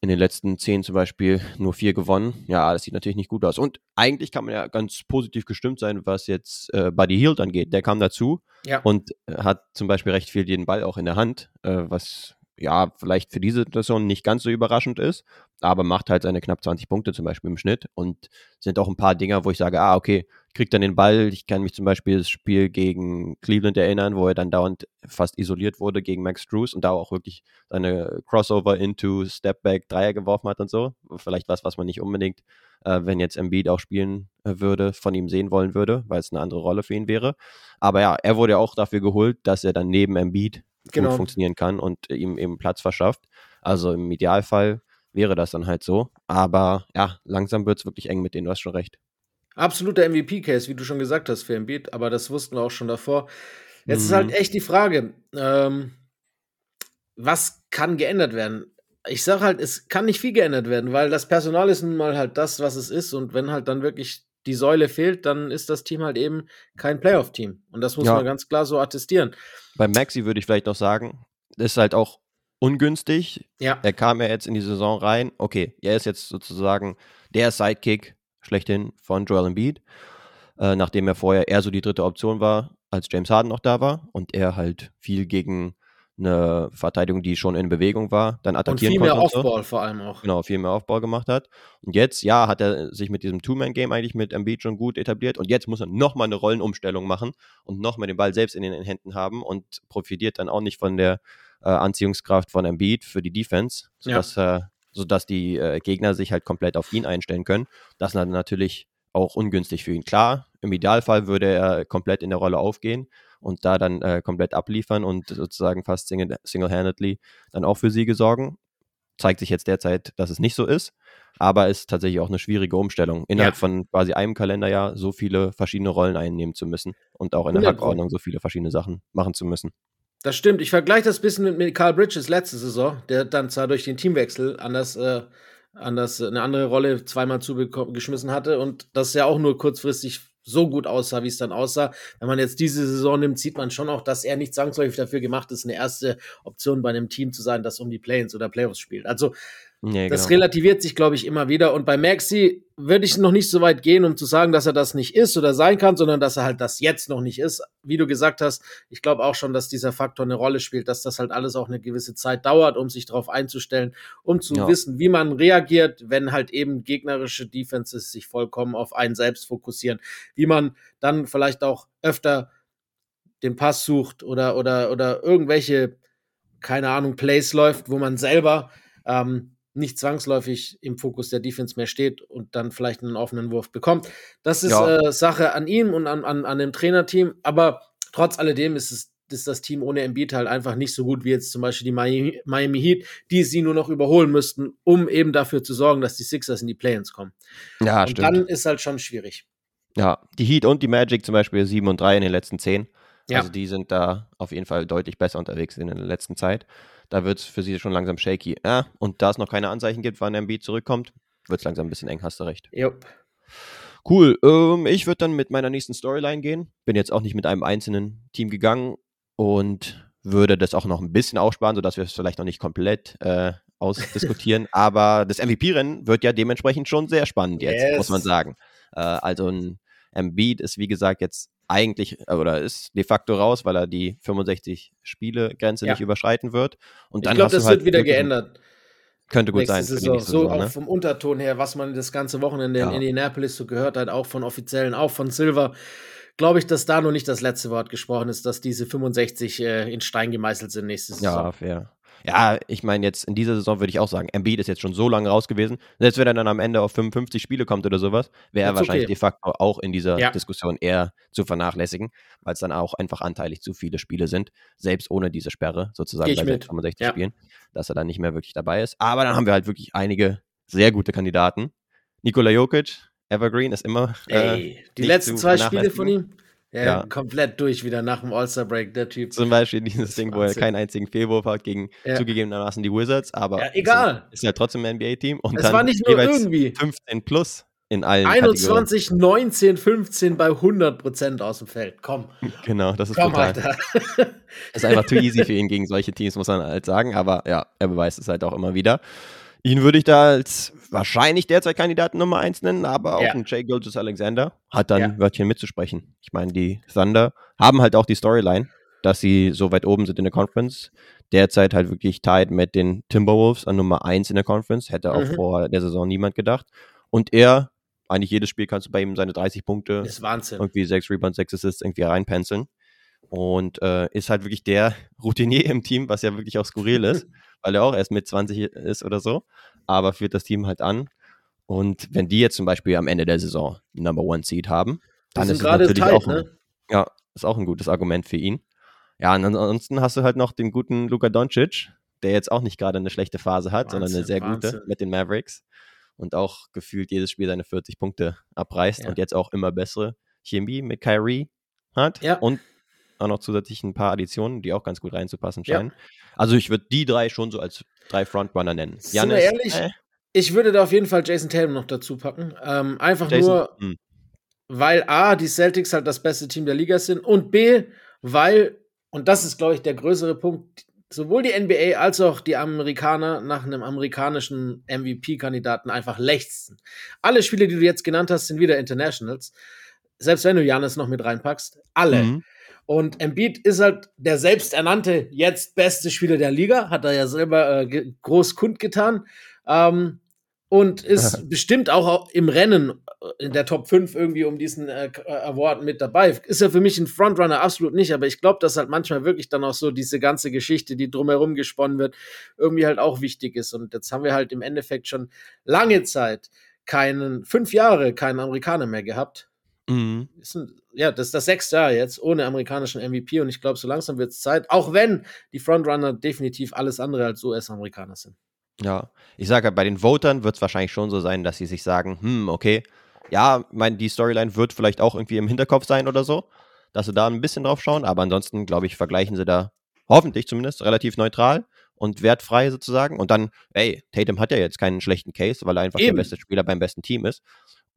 in den letzten zehn zum Beispiel nur vier gewonnen. Ja, das sieht natürlich nicht gut aus. Und eigentlich kann man ja ganz positiv gestimmt sein, was jetzt äh, Buddy Hield angeht. Der kam dazu ja. und hat zum Beispiel recht viel den Ball auch in der Hand, äh, was ja vielleicht für diese Situation nicht ganz so überraschend ist, aber macht halt seine knapp 20 Punkte zum Beispiel im Schnitt und sind auch ein paar Dinger, wo ich sage, ah, okay, kriegt dann den Ball. Ich kann mich zum Beispiel das Spiel gegen Cleveland erinnern, wo er dann dauernd fast isoliert wurde gegen Max Drews und da auch wirklich seine Crossover into Stepback Dreier geworfen hat und so. Vielleicht was, was man nicht unbedingt, äh, wenn jetzt Embiid auch spielen äh, würde, von ihm sehen wollen würde, weil es eine andere Rolle für ihn wäre. Aber ja, er wurde auch dafür geholt, dass er dann neben Embiid genau. gut funktionieren kann und ihm eben Platz verschafft. Also im Idealfall wäre das dann halt so. Aber ja, langsam wird es wirklich eng mit denen, du hast schon recht. Absoluter MVP-Case, wie du schon gesagt hast, für Embiid, aber das wussten wir auch schon davor. Jetzt mhm. ist halt mhm. echt die Frage, ähm, was kann geändert werden? Ich sage halt, es kann nicht viel geändert werden, weil das Personal ist nun mal halt das, was es ist. Und wenn halt dann wirklich die Säule fehlt, dann ist das Team halt eben kein Playoff-Team. Und das muss ja. man ganz klar so attestieren. Bei Maxi würde ich vielleicht noch sagen, ist halt auch ungünstig. Ja. Er kam ja jetzt in die Saison rein. Okay, er ist jetzt sozusagen der Sidekick schlechthin von Joel Embiid. äh, nachdem er vorher eher so die dritte Option war, als James Harden noch da war und er halt viel gegen eine Verteidigung, die schon in Bewegung war, dann attackieren und viel mehr Aufball so. vor allem auch. Genau, viel mehr Aufbau gemacht hat. Und jetzt, ja, hat er sich mit diesem Two-Man-Game eigentlich mit Embiid schon gut etabliert und jetzt muss er nochmal eine Rollenumstellung machen und nochmal den Ball selbst in den Händen haben und profitiert dann auch nicht von der äh, Anziehungskraft von Embiid für die Defense, sodass, ja. äh, sodass die äh, Gegner sich halt komplett auf ihn einstellen können. Das ist natürlich auch ungünstig für ihn. Klar, im Idealfall würde er komplett in der Rolle aufgehen und da dann äh, komplett abliefern und sozusagen fast single-handedly dann auch für Siege sorgen. Zeigt sich jetzt derzeit, dass es nicht so ist, aber ist tatsächlich auch eine schwierige Umstellung, innerhalb ja. von quasi einem Kalenderjahr so viele verschiedene Rollen einnehmen zu müssen und auch in der Hackordnung so viele verschiedene Sachen machen zu müssen. Das stimmt. Ich vergleiche das ein bisschen mit, Carl Bridges letzte Saison, der dann zwar durch den Teamwechsel anders, äh, anders eine andere Rolle zweimal zugeschmissen hatte und das ja auch nur kurzfristig so gut aussah, wie es dann aussah. Wenn man jetzt diese Saison nimmt, sieht man schon auch, dass er nicht zwangsläufig dafür gemacht ist, eine erste Option bei einem Team zu sein, das um die Play-ins oder Playoffs spielt. Also Nee, das genau. relativiert sich, glaube ich, immer wieder. Und bei Maxi würde ich noch nicht so weit gehen, um zu sagen, dass er das nicht ist oder sein kann, sondern dass er halt das jetzt noch nicht ist. Wie du gesagt hast, ich glaube auch schon, dass dieser Faktor eine Rolle spielt, dass das halt alles auch eine gewisse Zeit dauert, um sich darauf einzustellen, um zu ja. wissen, wie man reagiert, wenn halt eben gegnerische Defenses sich vollkommen auf einen selbst fokussieren, wie man dann vielleicht auch öfter den Pass sucht oder, oder, oder irgendwelche, keine Ahnung, Plays läuft, wo man selber ähm, nicht zwangsläufig im Fokus der Defense mehr steht und dann vielleicht einen offenen Wurf bekommt. Das ist ja. äh, Sache an ihm und an, an, an dem Trainerteam, aber trotz alledem ist es ist das Team ohne Embiid halt einfach nicht so gut wie jetzt zum Beispiel die Miami, Miami Heat, die sie nur noch überholen müssten, um eben dafür zu sorgen, dass die Sixers in die Play-ins kommen. Ja, und stimmt. dann ist halt schon schwierig. Ja, die Heat und die Magic zum Beispiel 7 und 3 in den letzten 10. Ja. Also die sind da auf jeden Fall deutlich besser unterwegs in der letzten Zeit. Da wird es für sie schon langsam shaky. Ja, und da es noch keine Anzeichen gibt, wann Embiid zurückkommt, wird es langsam ein bisschen eng, hast du recht. Yep. Cool. Ähm, ich würde dann mit meiner nächsten Storyline gehen. Bin jetzt auch nicht mit einem einzelnen Team gegangen und würde das auch noch ein bisschen aussparen, sodass wir es vielleicht noch nicht komplett äh, ausdiskutieren. [laughs] Aber das MVP-Rennen wird ja dementsprechend schon sehr spannend jetzt, yes. muss man sagen. Äh, also ein Embiid ist, wie gesagt, jetzt eigentlich äh, oder ist de facto raus, weil er die 65 Spiele Grenze ja. nicht überschreiten wird. Und dann ich glaube, das halt wird wieder geändert. Könnte gut sein. Saison. So Saison, auch ne? vom Unterton her, was man das ganze Wochenende ja. in Indianapolis so gehört hat, auch von Offiziellen, auch von Silver, glaube ich, dass da noch nicht das letzte Wort gesprochen ist, dass diese 65 äh, in Stein gemeißelt sind nächste Saison. Ja, fair. Ja, ich meine, jetzt in dieser Saison würde ich auch sagen, Embiid ist jetzt schon so lange raus gewesen. Selbst wenn er dann am Ende auf 55 Spiele kommt oder sowas, wäre er wahrscheinlich okay. de facto auch in dieser ja. Diskussion eher zu vernachlässigen, weil es dann auch einfach anteilig zu viele Spiele sind, selbst ohne diese Sperre sozusagen bei mit. 65 ja. Spielen, dass er dann nicht mehr wirklich dabei ist. Aber dann haben wir halt wirklich einige sehr gute Kandidaten. Nikola Jokic, Evergreen ist immer. Äh, Ey, die letzten zwei Spiele von ihm? Ja, ja, komplett durch wieder nach dem All-Star-Break, der Typ. Zum Beispiel dieses Ding, wo er keinen einzigen Fehlwurf hat gegen ja. zugegebenermaßen die Wizards, aber ja, egal. ist ja trotzdem ein NBA-Team. Und es dann war nicht nur irgendwie 15 plus in allen 21, Kategorien. 19, 15 bei 100 Prozent aus dem Feld. Komm. [laughs] Genau, das ist Komm. Alter. ist einfach too easy für [laughs] ihn gegen solche Teams, muss man halt sagen, aber ja, er beweist es halt auch immer wieder. Ihn würde ich da als wahrscheinlich derzeit Kandidaten Nummer 1 nennen, aber auch ja. ein Jay Gilgis Alexander hat dann ja. Wörtchen mitzusprechen. Ich meine, die Thunder haben halt auch die Storyline, dass sie so weit oben sind in der Conference. Derzeit halt wirklich tied mit den Timberwolves an Nummer 1 in der Conference. Hätte auch mhm. vor der Saison niemand gedacht. Und er, eigentlich jedes Spiel kannst du bei ihm seine 30 Punkte, das ist Wahnsinn. irgendwie 6 Rebounds, 6 Assists irgendwie reinpenseln. Und äh, ist halt wirklich der [laughs] Routinier im Team, was ja wirklich auch skurril ist. [laughs] weil er auch erst mit 20 ist oder so, aber führt das Team halt an. Und wenn die jetzt zum Beispiel am Ende der Saison Number One Seed haben, dann ist es natürlich tight, auch, ein, ne? ja, ist auch ein gutes Argument für ihn. Ja, und ansonsten hast du halt noch den guten Luka Doncic, der jetzt auch nicht gerade eine schlechte Phase hat, Wahnsinn, sondern eine sehr Wahnsinn. gute mit den Mavericks und auch gefühlt jedes Spiel seine 40 Punkte abreißt ja. und jetzt auch immer bessere Chemie mit Kyrie hat ja. und auch noch zusätzlich ein paar Additionen, die auch ganz gut reinzupassen scheinen. Ja. Also ich würde die drei schon so als drei Frontrunner nennen. Sind wir ehrlich? Äh, ich würde da auf jeden Fall Jason Tatum noch dazu packen. Ähm, einfach Jason, nur, mh. Hm. weil A, die Celtics halt das beste Team der Liga sind und B, weil, und das ist, glaube ich, der größere Punkt, sowohl die NBA als auch die Amerikaner nach einem amerikanischen MVP-Kandidaten einfach lechzen. Alle Spiele, die du jetzt genannt hast, sind wieder Internationals. selbst wenn du Janis noch mit reinpackst, alle. Mhm. Und Embiid ist halt der selbsternannte, jetzt beste Spieler der Liga, hat er ja selber äh, groß kundgetan. Ähm, und ist [laughs] bestimmt auch im Rennen äh, in der Top 5 irgendwie um diesen äh, äh, Award mit dabei. Ist ja für mich ein Frontrunner absolut nicht, aber ich glaube, dass halt manchmal wirklich dann auch so diese ganze Geschichte, die drumherum gesponnen wird, irgendwie halt auch wichtig ist. Und jetzt haben wir halt im Endeffekt schon lange Zeit keinen, fünf Jahre keinen Amerikaner mehr gehabt. Mhm. Ein, ja, das ist das sechste Jahr jetzt ohne amerikanischen MVP und ich glaube, so langsam wird es Zeit, auch wenn die Frontrunner definitiv alles andere als US-Amerikaner sind. Ja, ich sage, bei den Votern wird es wahrscheinlich schon so sein, dass sie sich sagen, hm, okay, ja, mein, die Storyline wird vielleicht auch irgendwie im Hinterkopf sein oder so, dass sie da ein bisschen drauf schauen, aber ansonsten, glaube ich, vergleichen sie da hoffentlich zumindest relativ neutral und wertfrei sozusagen. Und dann, ey, Tatum hat ja jetzt keinen schlechten Case, weil er einfach Eben. der beste Spieler beim besten Team ist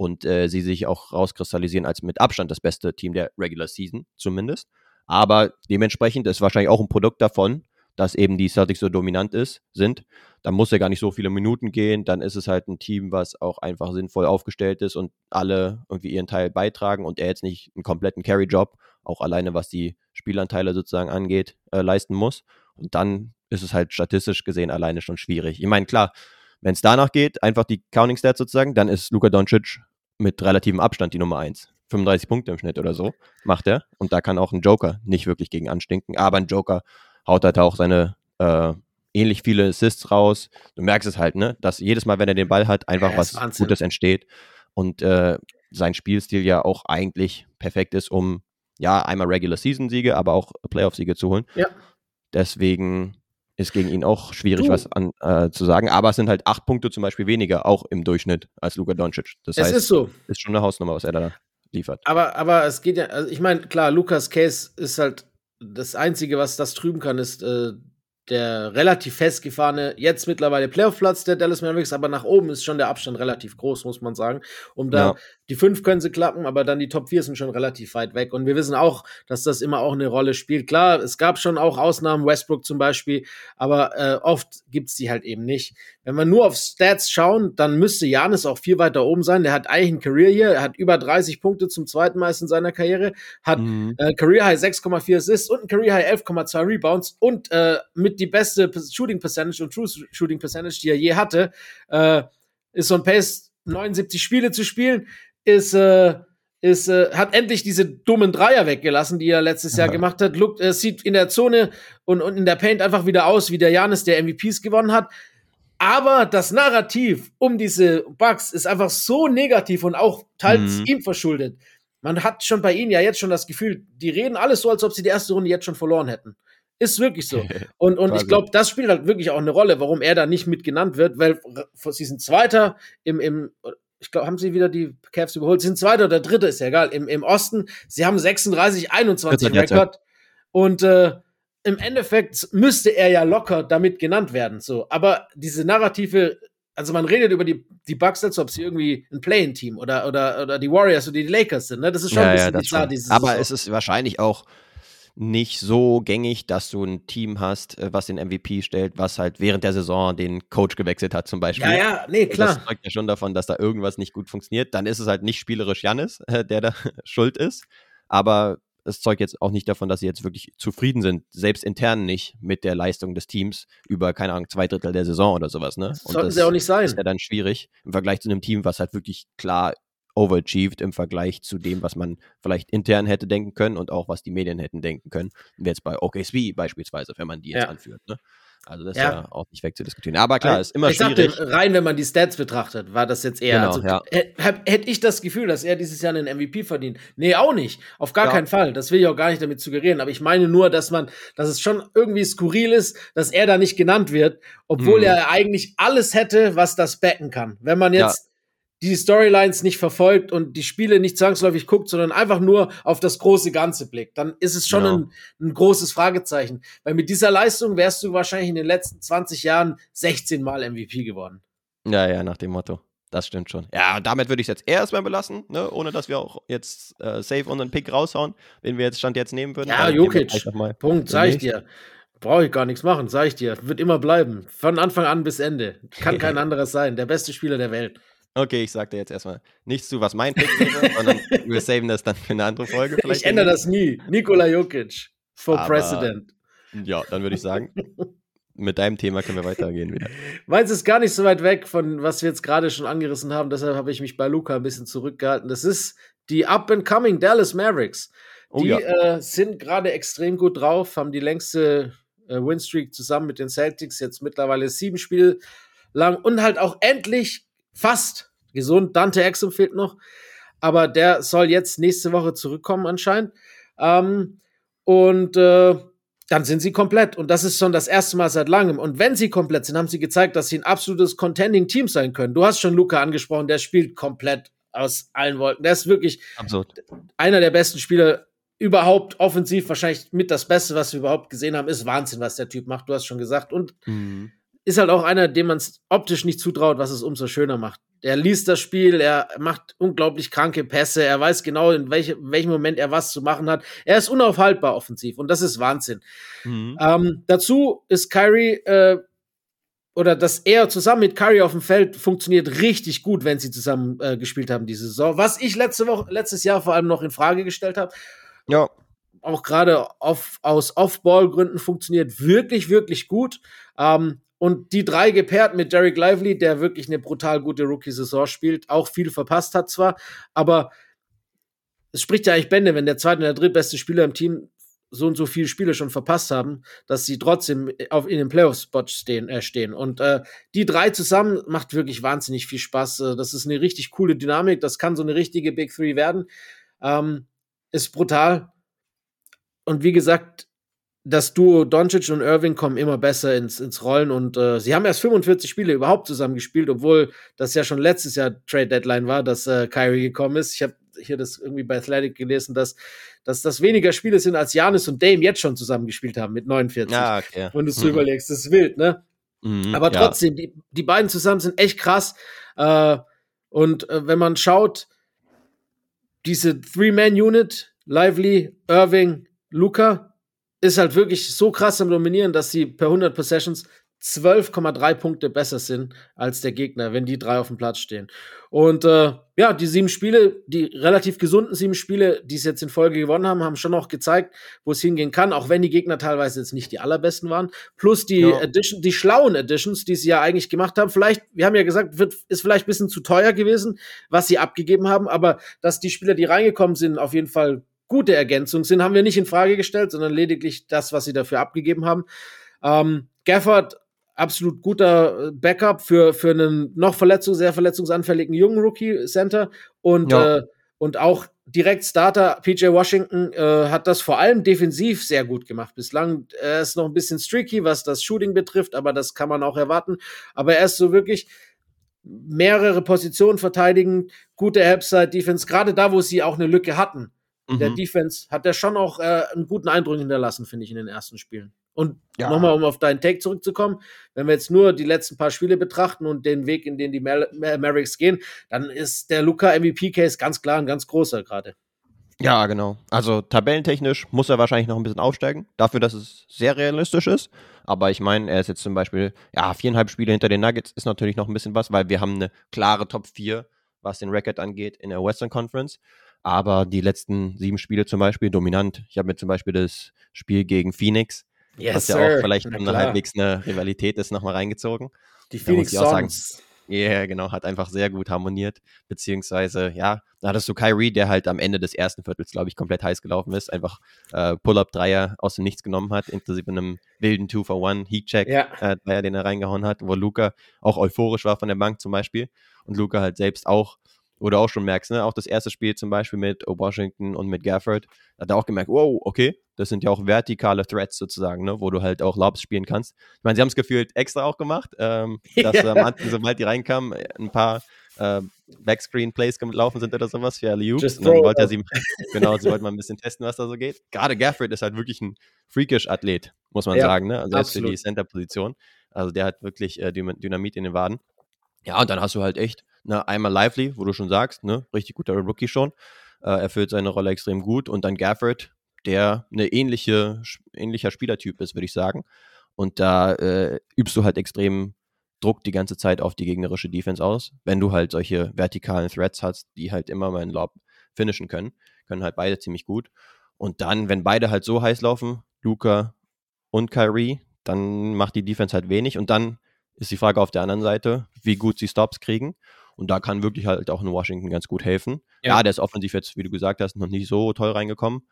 und äh, sie sich auch rauskristallisieren als mit Abstand das beste Team der Regular Season zumindest. Aber dementsprechend ist wahrscheinlich auch ein Produkt davon, dass eben die Celtics so dominant ist, sind. Dann muss er gar nicht so viele Minuten gehen. Dann ist es halt ein Team, was auch einfach sinnvoll aufgestellt ist und alle irgendwie ihren Teil beitragen und er jetzt nicht einen kompletten Carry-Job, auch alleine was die Spielanteile sozusagen angeht, äh, leisten muss. Und dann ist es halt statistisch gesehen alleine schon schwierig. Ich meine, klar, wenn es danach geht, einfach die Counting Stats sozusagen, dann ist Luka Doncic mit relativem Abstand die Nummer 1. 35 Punkte im Schnitt oder so macht er. Und da kann auch ein Joker nicht wirklich gegen anstinken. Aber ein Joker haut halt auch seine äh, ähnlich viele Assists raus. Du merkst es halt, ne? Dass jedes Mal, wenn er den Ball hat, einfach ja, was Wahnsinn. Gutes entsteht. Und äh, sein Spielstil ja auch eigentlich perfekt ist, um ja einmal Regular Season Siege, aber auch Playoff Siege zu holen. Ja. Deswegen ist gegen ihn auch schwierig, du. was an, äh, zu sagen. Aber es sind halt acht Punkte zum Beispiel weniger, auch im Durchschnitt, als Luka Doncic. Das es heißt, ist so. Ist schon eine Hausnummer, was er da liefert. Aber, aber es geht ja, also ich meine, klar, Lukas Case ist halt das Einzige, was das trüben kann, ist äh, der relativ festgefahrene, jetzt mittlerweile Playoff-Platz der Dallas Mavericks, aber nach oben ist schon der Abstand relativ groß, muss man sagen. Um da, ja. die fünf können sie klappen, aber dann die Top 4 sind schon relativ weit weg. Und wir wissen auch, dass das immer auch eine Rolle spielt. Klar, es gab schon auch Ausnahmen, Westbrook zum Beispiel, aber äh, oft gibt's die halt eben nicht. Wenn wir nur auf Stats schauen, dann müsste Janis auch viel weiter oben sein. Der hat eigentlich ein Career hier, er hat über 30 Punkte zum zweiten in seiner Karriere, hat mhm. äh, Career High 6,4 Assists und ein Career High 11,2 Rebounds und äh, mit die beste Shooting Percentage und True Shooting Percentage, die er je hatte, äh, ist so ein Pace 79 Spiele zu spielen, ist äh, ist, äh, hat endlich diese dummen Dreier weggelassen, die er letztes Jahr gemacht hat. Look, äh, sieht in der Zone und, und in der Paint einfach wieder aus, wie der Janis, der MVPs gewonnen hat. Aber das Narrativ um diese Bugs ist einfach so negativ und auch teils mhm. ihm verschuldet. Man hat schon bei ihnen ja jetzt schon das Gefühl, die reden alles so, als ob sie die erste Runde jetzt schon verloren hätten. Ist wirklich so. [laughs] Und, und ich glaube, das spielt halt wirklich auch eine Rolle, warum er da nicht mit genannt wird, weil sie sind Zweiter im, im ich glaube, haben sie wieder die Cavs überholt. Sie sind Zweiter oder Dritter, ist ja egal, im, im Osten. Sie haben 36, 21 Rekord. Und äh, im Endeffekt müsste er ja locker damit genannt werden. So, aber diese Narrative, also man redet über die, die Bucks, als ob sie irgendwie ein Play-in-Team oder, oder, oder die Warriors oder die Lakers sind. Ne? Das ist schon ja, ein bisschen ja, bizarr. Aber Saison. es ist wahrscheinlich auch nicht so gängig, dass du ein Team hast, äh, was den MVP stellt, was halt während der Saison den Coach gewechselt hat, zum Beispiel. Ja, ja, nee, klar. Das zeugt ja schon davon, dass da irgendwas nicht gut funktioniert. Dann ist es halt nicht spielerisch Jannis, äh, der da [laughs] schuld ist. Aber es zeugt jetzt auch nicht davon, dass sie jetzt wirklich zufrieden sind, selbst intern nicht mit der Leistung des Teams über, keine Ahnung, zwei Drittel der Saison oder sowas. Ne? Und Sollten das sie auch nicht sein. ist ja dann schwierig im Vergleich zu einem Team, was halt wirklich klar overachieved im Vergleich zu dem, was man vielleicht intern hätte denken können und auch was die Medien hätten denken können. Jetzt bei OKSV beispielsweise, wenn man die jetzt ja. anführt. Ne? Also das ja. ist ja auch nicht wegzudiskutieren. Aber klar, ist immer ich schwierig. Sagte, rein, wenn man die Stats betrachtet, war das jetzt eher. Genau, also, ja. Hätte ich das Gefühl, dass er dieses Jahr einen MVP verdient? Nee, auch nicht. Auf gar ja. keinen Fall. Das will ich auch gar nicht damit suggerieren. Aber ich meine nur, dass man, dass es schon irgendwie skurril ist, dass er da nicht genannt wird, obwohl hm. er eigentlich alles hätte, was das backen kann. Wenn man jetzt die Storylines nicht verfolgt und die Spiele nicht zwangsläufig guckt, sondern einfach nur auf das große Ganze blickt, dann ist es schon genau. ein, ein, großes Fragezeichen. Weil mit dieser Leistung wärst du wahrscheinlich in den letzten 20 Jahren 16 Mal MVP geworden. Ja, ja, nach dem Motto. Das stimmt schon. Ja, damit würde ich es jetzt erstmal belassen, ne? ohne dass wir auch jetzt äh, safe unseren Pick raushauen, den wir jetzt Stand jetzt nehmen würden. Ja, Jokic. Punkt, sag ich dir. Brauche ich gar nichts machen, sag ich dir. Wird immer bleiben. Von Anfang an bis Ende. Kann [laughs] kein anderes sein. Der beste Spieler der Welt. Okay, ich sagte jetzt erstmal nichts zu, was mein Pick wäre, sondern [laughs] wir saven das dann für eine andere Folge. ich ändere das nie. Nikola Jokic for Aber, President. Ja, dann würde ich sagen, [laughs] mit deinem Thema können wir weitergehen wieder. Meins ist gar nicht so weit weg von was wir jetzt gerade schon angerissen haben, deshalb habe ich mich bei Luca ein bisschen zurückgehalten. Das ist die Up-and-Coming Dallas Mavericks. Oh, die ja. äh, sind gerade extrem gut drauf, haben die längste äh, Winstreak zusammen mit den Celtics jetzt mittlerweile sieben Spiele lang und halt auch endlich fast gesund. Dante Exum fehlt noch, aber der soll jetzt nächste Woche zurückkommen anscheinend. Ähm, und äh, dann sind sie komplett. Und das ist schon das erste Mal seit langem. Und wenn sie komplett sind, haben sie gezeigt, dass sie ein absolutes Contending-Team sein können. Du hast schon Luca angesprochen, der spielt komplett aus allen Wolken. Der ist wirklich Absurd. einer der besten Spieler überhaupt offensiv. Wahrscheinlich mit das Beste, was wir überhaupt gesehen haben. Ist Wahnsinn, was der Typ macht. Du hast schon gesagt. Und mhm ist halt auch einer, dem man es optisch nicht zutraut, was es umso schöner macht. Er liest das Spiel, er macht unglaublich kranke Pässe, er weiß genau, in welche, welchem Moment er was zu machen hat. Er ist unaufhaltbar offensiv und das ist Wahnsinn. Mhm. Ähm, dazu ist Kyrie äh, oder dass er zusammen mit Kyrie auf dem Feld funktioniert richtig gut, wenn sie zusammen äh, gespielt haben diese Saison. Was ich letzte Woche, letztes Jahr vor allem noch in Frage gestellt habe. Ja. Auch gerade auf, aus Off-Ball-Gründen funktioniert wirklich, wirklich gut. Ähm, und die drei gepaart mit Derek Lively, der wirklich eine brutal gute Rookie-Saison spielt, auch viel verpasst hat zwar, aber es spricht ja eigentlich Bände, wenn der zweite und der drittbeste Spieler im Team so und so viele Spiele schon verpasst haben, dass sie trotzdem auf in den Playoff-Spot stehen, äh, stehen. Und äh, die drei zusammen macht wirklich wahnsinnig viel Spaß. Äh, das ist eine richtig coole Dynamik. Das kann so eine richtige Big Three werden. Ähm, ist brutal. Und wie gesagt, das Duo Doncic und Irving kommen immer besser ins, ins Rollen und äh, sie haben erst 45 Spiele überhaupt zusammen gespielt, obwohl das ja schon letztes Jahr Trade Deadline war, dass äh, Kyrie gekommen ist. Ich habe hier das irgendwie bei Athletic gelesen, dass, dass das weniger Spiele sind, als Janis und Dame jetzt schon zusammen gespielt haben mit 49. Ja, okay. Wenn du es so mhm. überlegst, das ist wild, ne? Mhm, Aber trotzdem, ja. die, die beiden zusammen sind echt krass. Äh, und äh, wenn man schaut, diese Three-Man-Unit, Lively, Irving, Luca, ist halt wirklich so krass am Dominieren, dass sie per 100 Possessions 12,3 Punkte besser sind als der Gegner, wenn die drei auf dem Platz stehen. Und äh, ja, die sieben Spiele, die relativ gesunden sieben Spiele, die es jetzt in Folge gewonnen haben, haben schon noch gezeigt, wo es hingehen kann, auch wenn die Gegner teilweise jetzt nicht die allerbesten waren. Plus die ja. Edition, die schlauen Editions, die sie ja eigentlich gemacht haben. Vielleicht, wir haben ja gesagt, wird, ist vielleicht ein bisschen zu teuer gewesen, was sie abgegeben haben, aber dass die Spieler, die reingekommen sind, auf jeden Fall gute Ergänzung sind, haben wir nicht in Frage gestellt, sondern lediglich das, was sie dafür abgegeben haben. Ähm, Gafford, absolut guter äh, Backup für, für einen noch Verletzung, sehr verletzungsanfälligen jungen Rookie-Center und, ja. äh, und auch direkt Starter PJ Washington äh, hat das vor allem defensiv sehr gut gemacht. Bislang er ist noch ein bisschen streaky, was das Shooting betrifft, aber das kann man auch erwarten. Aber er ist so wirklich mehrere Positionen verteidigen, gute Helpside-Defense, gerade da, wo sie auch eine Lücke hatten mhm. der Defense hat er schon auch äh, einen guten Eindruck hinterlassen, finde ich, in den ersten Spielen. Und ja. nochmal, um auf deinen Take zurückzukommen, wenn wir jetzt nur die letzten paar Spiele betrachten und den Weg, in den die Mar Mavericks gehen, dann ist der Luca MVP-Case ganz klar ein ganz großer gerade. Ja, genau. Also tabellentechnisch muss er wahrscheinlich noch ein bisschen aufsteigen, dafür, dass es sehr realistisch ist. Aber ich meine, er ist jetzt zum Beispiel, ja, viereinhalb Spiele hinter den Nuggets ist natürlich noch ein bisschen was, weil wir haben eine klare Top 4, was den Record angeht, in der Western Conference aber die letzten sieben Spiele zum Beispiel dominant. Ich habe mir zum Beispiel das Spiel gegen Phoenix, yes, was ja sir. auch vielleicht eine halbwegs eine Rivalität ist, nochmal reingezogen. Die Phoenix Suns. Ja, yeah, genau, hat einfach sehr gut harmoniert. Beziehungsweise, ja, da hattest du Kyrie, der halt am Ende des ersten Viertels, glaube ich, komplett heiß gelaufen ist, einfach äh, Pull-Up-Dreier aus dem Nichts genommen hat, inklusive einem wilden Two-for-One Heat-Check, ja. äh, den er reingehauen hat, wo Luca auch euphorisch war von der Bank zum Beispiel und Luca halt selbst auch du auch schon merkst, ne? auch das erste Spiel zum Beispiel mit Washington und mit Gafford, hat er auch gemerkt, wow, okay, das sind ja auch vertikale Threats sozusagen, ne? wo du halt auch Lobs spielen kannst. Ich meine, sie haben es gefühlt extra auch gemacht, ähm, [laughs] dass am Anfang, sobald die reinkamen, ein paar äh, Backscreen-Plays gelaufen sind oder sowas für Aliu. Und dann wollte er sie, genau, sie wollten mal ein bisschen testen, was da so geht. Gerade Gafford ist halt wirklich ein freakish Athlet, muss man ja, sagen, ne? also selbst für die Center-Position. Also der hat wirklich äh, Dynamit in den Waden. Ja, und dann hast du halt echt Ne, einmal Lively, wo du schon sagst, ne, richtig guter Rookie schon, äh, erfüllt seine Rolle extrem gut. Und dann Gafford, der eine ähnliche, ähnlicher Spielertyp ist, würde ich sagen. Und da äh, übst du halt extrem Druck die ganze Zeit auf die gegnerische Defense aus. Wenn du halt solche vertikalen Threats hast, die halt immer mal einen Lob finishen können, können halt beide ziemlich gut. Und dann, wenn beide halt so heiß laufen, Luca und Kyrie, dann macht die Defense halt wenig. Und dann ist die Frage auf der anderen Seite, wie gut sie Stops kriegen. Und da kann wirklich halt auch in Washington ganz gut helfen. Ja, ja der ist offensiv jetzt, wie du gesagt hast, noch nicht so toll reingekommen.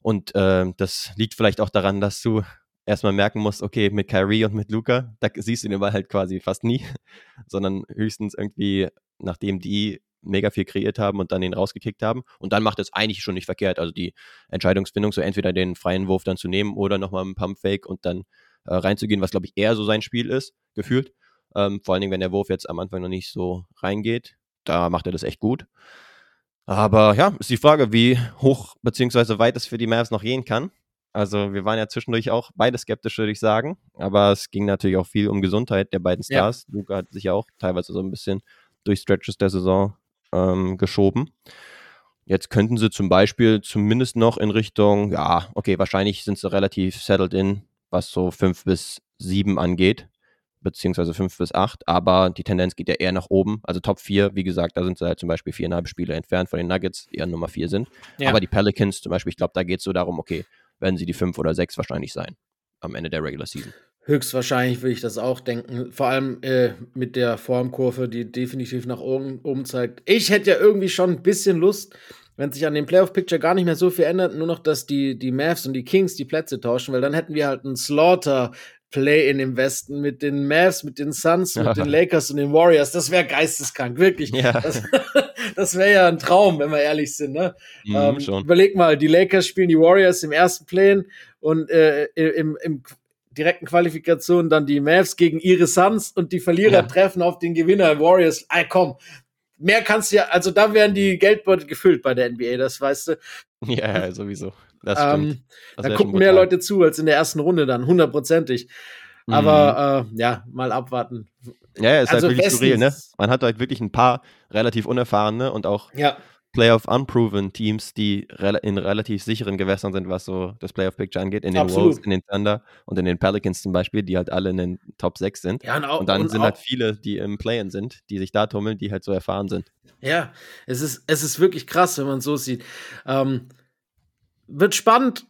Und äh, das liegt vielleicht auch daran, dass du erstmal merken musst, okay, mit Kyrie und mit Luca, da siehst du den Ball halt quasi fast nie, [laughs] sondern höchstens irgendwie, nachdem die mega viel kreiert haben und dann den rausgekickt haben. Und dann macht es eigentlich schon nicht verkehrt. Also die Entscheidungsfindung, so entweder den freien Wurf dann zu nehmen oder nochmal einen Pumpfake und dann äh, reinzugehen, was glaube ich eher so sein Spiel ist, gefühlt. Ähm, vor allen Dingen, wenn der Wurf jetzt am Anfang noch nicht so reingeht. Da macht er das echt gut. Aber ja, ist die Frage, wie hoch bzw. weit es für die Mavs noch gehen kann. Also wir waren ja zwischendurch auch beide skeptisch, würde ich sagen. Aber es ging natürlich auch viel um Gesundheit der beiden Stars. Ja. Luca hat sich ja auch teilweise so ein bisschen durch Stretches der Saison ähm, geschoben. Jetzt könnten sie zum Beispiel zumindest noch in Richtung, ja, okay, wahrscheinlich sind sie relativ settled in, was so fünf bis sieben angeht beziehungsweise 5 bis 8, aber die Tendenz geht ja eher nach oben. Also Top 4, wie gesagt, da sind sie halt zum Beispiel viereinhalb Spiele entfernt von den Nuggets, die ja Nummer 4 sind. Ja. Aber die Pelicans zum Beispiel, ich glaube, da geht es so darum, okay, werden sie die 5 oder 6 wahrscheinlich sein am Ende der Regular Season. Höchstwahrscheinlich würde ich das auch denken. Vor allem äh, mit der Formkurve, die definitiv nach oben, oben zeigt. Ich hätte ja irgendwie schon ein bisschen Lust, wenn sich an dem Playoff-Picture gar nicht mehr so viel ändert, nur noch, dass die, die Mavs und die Kings die Plätze tauschen, weil dann hätten wir halt einen Slaughter Play-in im Westen mit den Mavs, mit den Suns, mit den [laughs] Lakers und den Warriors. Das wäre geisteskrank, wirklich. Ja. Das, [laughs] das wäre ja ein Traum, wenn wir ehrlich sind. Ne? Mhm, ähm, überleg mal, die Lakers spielen die Warriors im ersten Play-in und äh, im, im direkten Qualifikation dann die Mavs gegen ihre Suns und die Verlierer ja. treffen auf den Gewinner Warriors. Ey, komm, mehr kannst du ja, also da werden die Geldbeutel gefüllt bei der NBA, das weißt du. [laughs] Ja, sowieso. Das ähm, das da gucken mehr Leute zu als in der ersten Runde dann, hundertprozentig. Aber mhm. äh, ja, mal abwarten. Ja, ja ist halt also halt wirklich skurril, ne? Man hat halt wirklich ein paar relativ unerfahrene und auch ja. Playoff unproven Teams, die in relativ sicheren Gewässern sind, was so das Playoff Picture angeht, in den Absolut. Wolves, in den Thunder und in den Pelicans zum Beispiel, die halt alle in den Top 6 sind. Ja, und, auch, und dann und sind halt viele, die im Play-In sind, die sich da tummeln, die halt so erfahren sind. Ja, es ist, es ist wirklich krass, wenn man so sieht. Ähm, wird spannend.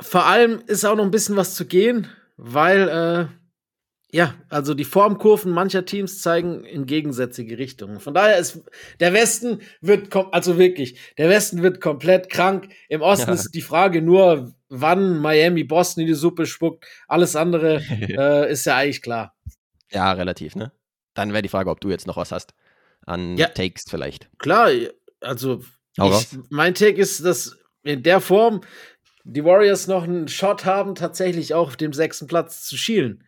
Vor allem ist auch noch ein bisschen was zu gehen, weil äh, ja, also die Formkurven mancher Teams zeigen in gegensätzliche Richtungen. Von daher ist der Westen wird also wirklich, der Westen wird komplett krank. Im Osten ja. ist die Frage nur, wann Miami Boston in die Suppe spuckt. Alles andere [laughs] äh, ist ja eigentlich klar. Ja, relativ, ne? Dann wäre die Frage, ob du jetzt noch was hast an ja. Takes vielleicht. Klar, also ich, mein Take ist, dass in der Form die Warriors noch einen Shot haben, tatsächlich auch auf dem sechsten Platz zu schielen.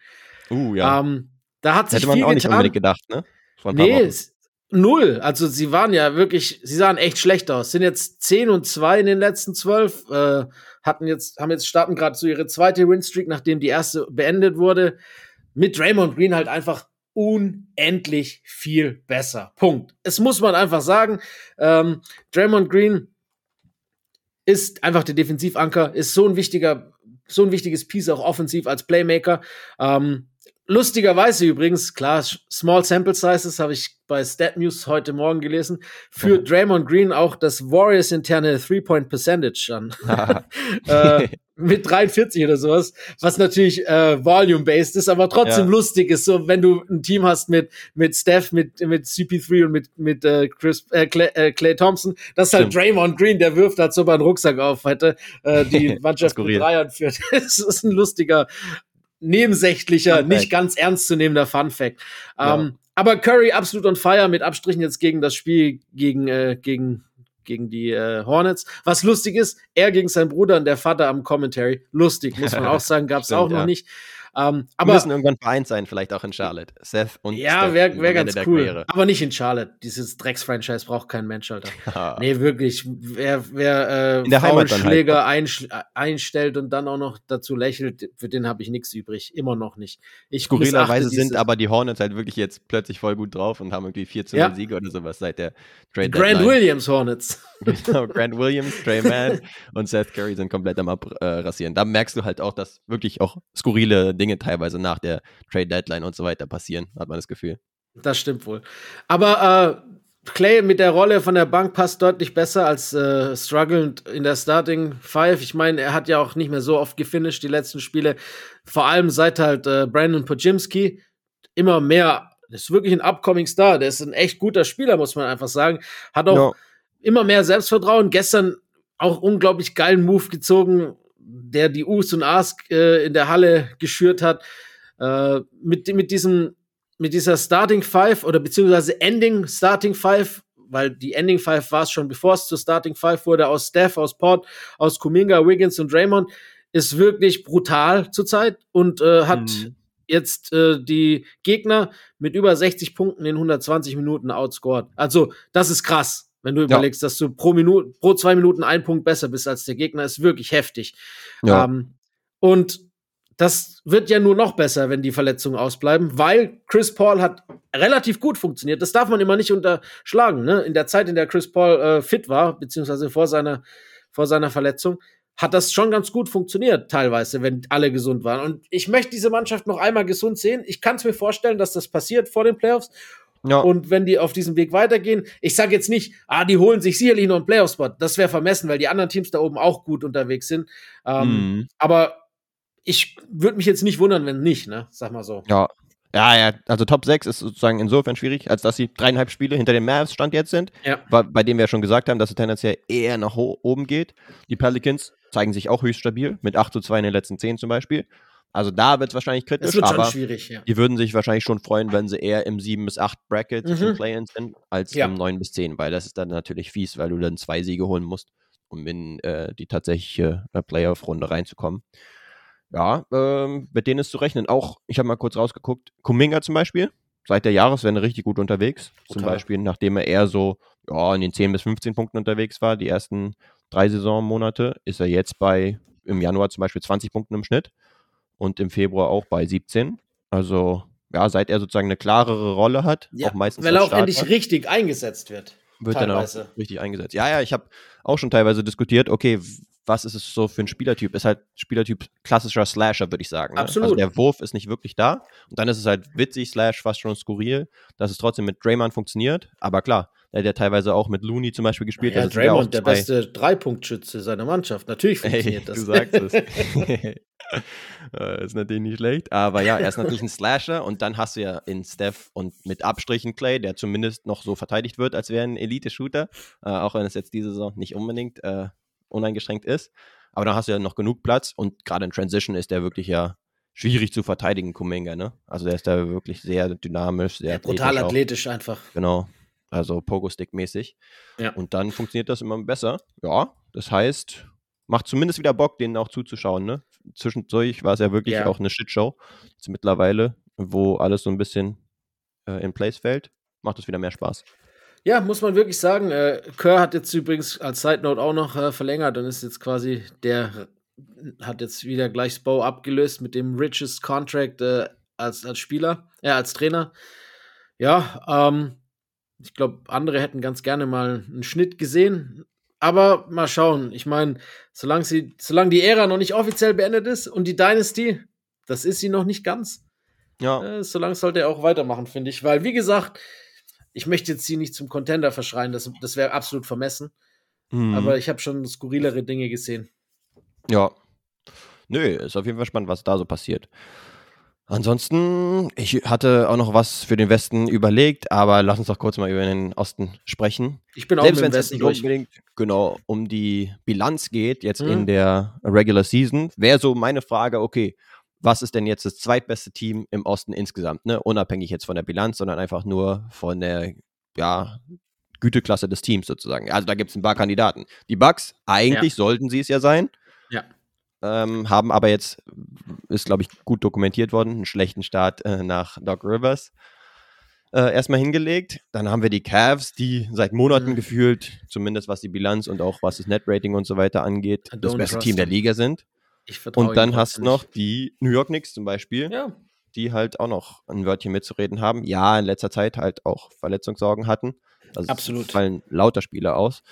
Uh, ja. Ähm, da hat sich Hätte man viel auch nicht unbedingt gedacht, ne? nee, null. Also sie waren ja wirklich, sie sahen echt schlecht aus. Sind jetzt 10 und 2 in den letzten 12. Äh, hatten jetzt, haben jetzt starten gerade so ihre zweite Winstreak, nachdem die erste beendet wurde. Mit Draymond Green halt einfach unendlich viel besser. Punkt. Es muss man einfach sagen. Ähm, Draymond Green ist einfach der Defensivanker, ist so ein wichtiger, so ein wichtiges Piece auch offensiv als Playmaker. Ähm, lustigerweise übrigens, klar, Small Sample Sizes habe ich bei Stat News heute Morgen gelesen, für Draymond Green auch das Warriors interne Three-Point Percentage an. [laughs] äh, mit 43 oder sowas, was natürlich äh, volume-based ist, aber trotzdem ja. lustig ist, so wenn du ein Team hast mit mit Steph, mit mit CP3 und mit mit äh, Chris äh, Clay, äh, Clay Thompson, das ist halt Draymond Green, der wirft dazu so einen Rucksack auf, hätte äh, die [laughs] Mannschaft mit Dreiern führt. [laughs] das ist ein lustiger nebensächlicher, nicht ganz ernstzunehmender Fun Fact. Ja. Ähm, aber Curry absolut on fire mit Abstrichen jetzt gegen das Spiel gegen äh, gegen gegen die äh, Hornets. Was lustig ist, er gegen seinen Bruder und der Vater am Commentary. Lustig, muss man [laughs] auch sagen, gab es auch noch ja. nicht. Ähm, aber müssen irgendwann vereint sein, vielleicht auch in Charlotte. Seth und Ja, wäre wär ganz cool. Karriere. Aber nicht in Charlotte. Dieses Drecks-Franchise braucht kein Mensch, Alter. [laughs] nee, wirklich. Wer, wer äh, Heimat dann halt. Einstellt und dann auch noch dazu lächelt, für den habe ich nichts übrig. Immer noch nicht. Ich Skurrilerweise sind aber die Hornets halt wirklich jetzt plötzlich voll gut drauf und haben irgendwie 14 ja. Siege oder sowas seit der Trade Grant Deadline. Williams Hornets. [laughs] Genau, Grant Williams, Trey Mann [laughs] und Seth Curry sind komplett am Abrasieren. Da merkst du halt auch, dass wirklich auch skurrile Dinge teilweise nach der Trade Deadline und so weiter passieren, hat man das Gefühl. Das stimmt wohl. Aber äh, Clay mit der Rolle von der Bank passt deutlich besser als äh, strugglend in der Starting Five. Ich meine, er hat ja auch nicht mehr so oft gefinisht die letzten Spiele. Vor allem seit halt äh, Brandon Pojimski immer mehr. Das ist wirklich ein upcoming Star. Der ist ein echt guter Spieler, muss man einfach sagen. Hat auch ja. immer mehr Selbstvertrauen. Gestern auch unglaublich geilen Move gezogen, der die U's und A's äh, in der Halle geschürt hat. Äh, mit, mit diesem mit dieser Starting Five oder beziehungsweise Ending Starting Five, weil die Ending Five war es schon, bevor es zur Starting Five wurde, aus Steph, aus Port, aus Kuminga, Wiggins und Draymond, ist wirklich brutal zurzeit und äh, hat mhm. jetzt äh, die Gegner mit über 60 Punkten in 120 Minuten outscored. Also, das ist krass. Wenn du überlegst, ja. dass du pro Minute, pro zwei Minuten ein Punkt besser bist als der Gegner, ist wirklich heftig. Ja. Ähm, und das wird ja nur noch besser, wenn die Verletzungen ausbleiben, weil Chris Paul hat relativ gut funktioniert. Das darf man immer nicht unterschlagen. Ne? In der Zeit, in der Chris Paul äh, fit war, beziehungsweise vor seiner, vor seiner Verletzung, hat das schon ganz gut funktioniert, teilweise, wenn alle gesund waren. Und ich möchte diese Mannschaft noch einmal gesund sehen. Ich kann es mir vorstellen, dass das passiert vor den Playoffs. Ja. Und wenn die auf diesem Weg weitergehen, ich sage jetzt nicht, ah, die holen sich sicherlich noch einen Playoff-Spot. Das wäre vermessen, weil die anderen Teams da oben auch gut unterwegs sind. Ähm, mhm. Aber ich würde mich jetzt nicht wundern, wenn nicht, ne? Sag mal so. Ja. Ja, ja, also Top 6 ist sozusagen insofern schwierig, als dass sie dreieinhalb Spiele hinter dem Mavs Stand jetzt sind, ja. bei dem wir ja schon gesagt haben, dass es tendenziell eher nach oben geht. Die Pelicans zeigen sich auch höchst stabil, mit 8 zu 2 in den letzten 10 zum Beispiel. Also da wird es wahrscheinlich kritisch, das wird aber schwierig, ja. die würden sich wahrscheinlich schon freuen, wenn sie eher im 7 bis 8 Bracket mhm. zum Play-In sind, als ja. im 9 bis 10, weil das ist dann natürlich fies, weil du dann zwei Siege holen musst, um in äh, die tatsächliche äh, Playoff-Runde reinzukommen. Ja, ähm, mit denen ist zu rechnen. Auch, ich habe mal kurz rausgeguckt, Kuminga zum Beispiel, seit der Jahreswende richtig gut unterwegs. Total. Zum Beispiel, nachdem er eher so ja, in den 10 bis 15 Punkten unterwegs war, die ersten drei Saisonmonate, ist er jetzt bei im Januar zum Beispiel 20 Punkten im Schnitt und im Februar auch bei 17. Also, ja, seit er sozusagen eine klarere Rolle hat, ja, auch meistens. Weil er auch endlich richtig eingesetzt wird. Wird teilweise. dann auch richtig eingesetzt. Ja, ja, ich habe auch schon teilweise diskutiert, okay, was ist es so für ein Spielertyp? Ist halt Spielertyp klassischer Slasher, würde ich sagen. Ne? Also Absolut. Also der Wurf ist nicht wirklich da. Und dann ist es halt witzig, slash fast schon skurril, dass es trotzdem mit Draymond funktioniert. Aber klar, der hat ja teilweise auch mit Looney zum Beispiel gespielt. Ja, also Draymond, der beste Dreipunktschütze seiner Mannschaft. Natürlich funktioniert hey, das. Du sagst es. [laughs] [laughs] Äh, ist natürlich nicht schlecht. Aber ja, er ist natürlich ein Slasher. Und dann hast du ja in Steph und mit Abstrichen Clay, der zumindest noch so verteidigt wird, als wäre ein Elite-Shooter. Äh, auch wenn es jetzt diese Saison nicht unbedingt äh, uneingeschränkt ist. Aber da hast du ja noch genug Platz und gerade in Transition ist der wirklich ja schwierig zu verteidigen, Kuminga, ne? Also der ist da wirklich sehr dynamisch, sehr ja, brutal athletisch, athletisch einfach. Genau. Also Pogo-Stick-mäßig. Ja. Und dann funktioniert das immer besser. Ja, das heißt, macht zumindest wieder Bock, denen auch zuzuschauen, ne? Zwischendurch war es ja wirklich ja. auch eine Shitshow. Jetzt mittlerweile, wo alles so ein bisschen äh, in place fällt, macht es wieder mehr Spaß. Ja, muss man wirklich sagen. Äh, Kerr hat jetzt übrigens als Side Note auch noch äh, verlängert und ist jetzt quasi der hat jetzt wieder gleich Spo abgelöst mit dem richest Contract äh, als, als Spieler, äh, als Trainer. Ja, ähm, ich glaube, andere hätten ganz gerne mal einen Schnitt gesehen. Aber mal schauen. Ich meine, solange, sie, solange die Ära noch nicht offiziell beendet ist und die Dynasty, das ist sie noch nicht ganz. Ja. Äh, solange sollte er auch weitermachen, finde ich. Weil, wie gesagt, ich möchte jetzt sie nicht zum Contender verschreien, das, das wäre absolut vermessen. Mhm. Aber ich habe schon skurrilere Dinge gesehen. Ja. Nö, ist auf jeden Fall spannend, was da so passiert. Ansonsten, ich hatte auch noch was für den Westen überlegt, aber lass uns doch kurz mal über den Osten sprechen. Ich bin auch Selbst wenn es nicht unbedingt genau um die Bilanz geht, jetzt mhm. in der Regular Season, wäre so meine Frage, okay, was ist denn jetzt das zweitbeste Team im Osten insgesamt, ne? Unabhängig jetzt von der Bilanz, sondern einfach nur von der, ja, Güteklasse des Teams sozusagen. Also da gibt es ein paar Kandidaten. Die Bucks, eigentlich ja. sollten sie es ja sein. Ja. Ähm, haben aber jetzt, ist glaube ich gut dokumentiert worden, einen schlechten Start äh, nach Doc Rivers. äh, erstmal hingelegt. Dann haben wir die Cavs, die seit Monaten mhm. gefühlt, zumindest was die Bilanz und auch was das Net-Rating und so weiter angeht, das beste Team der Liga sind. und dann hast du noch die New York Knicks zum Beispiel, ja. die halt auch noch ein Wörtchen mitzureden haben. Ja, in letzter Zeit halt auch Verletzungssorgen hatten. Also Absolut. fallen lauter Spieler aus.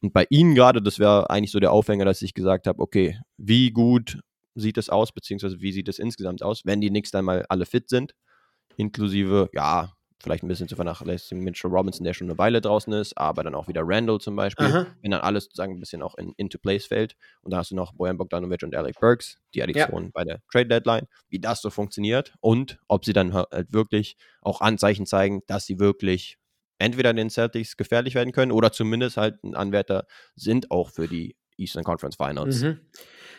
Und bei ihnen gerade, das wäre eigentlich so der Aufhänger, dass ich gesagt habe, okay, wie gut sieht es aus, beziehungsweise wie sieht es insgesamt aus, wenn die dann mal alle fit sind, inklusive, ja, vielleicht ein bisschen zu vernachlässigen Mitchell Robinson, der schon eine Weile draußen ist, aber dann auch wieder Randall zum Beispiel, Aha. wenn dann alles sozusagen ein bisschen auch in, into place fällt. Und da hast du noch Bojan Bogdanovic und Alec Burks, die Addition ja. bei der Trade Deadline, wie das so funktioniert und ob sie dann halt wirklich auch Anzeichen zeigen, dass sie wirklich entweder den Celtics gefährlich werden können oder zumindest halt ein Anwärter sind auch für die Eastern Conference Finals. Mhm.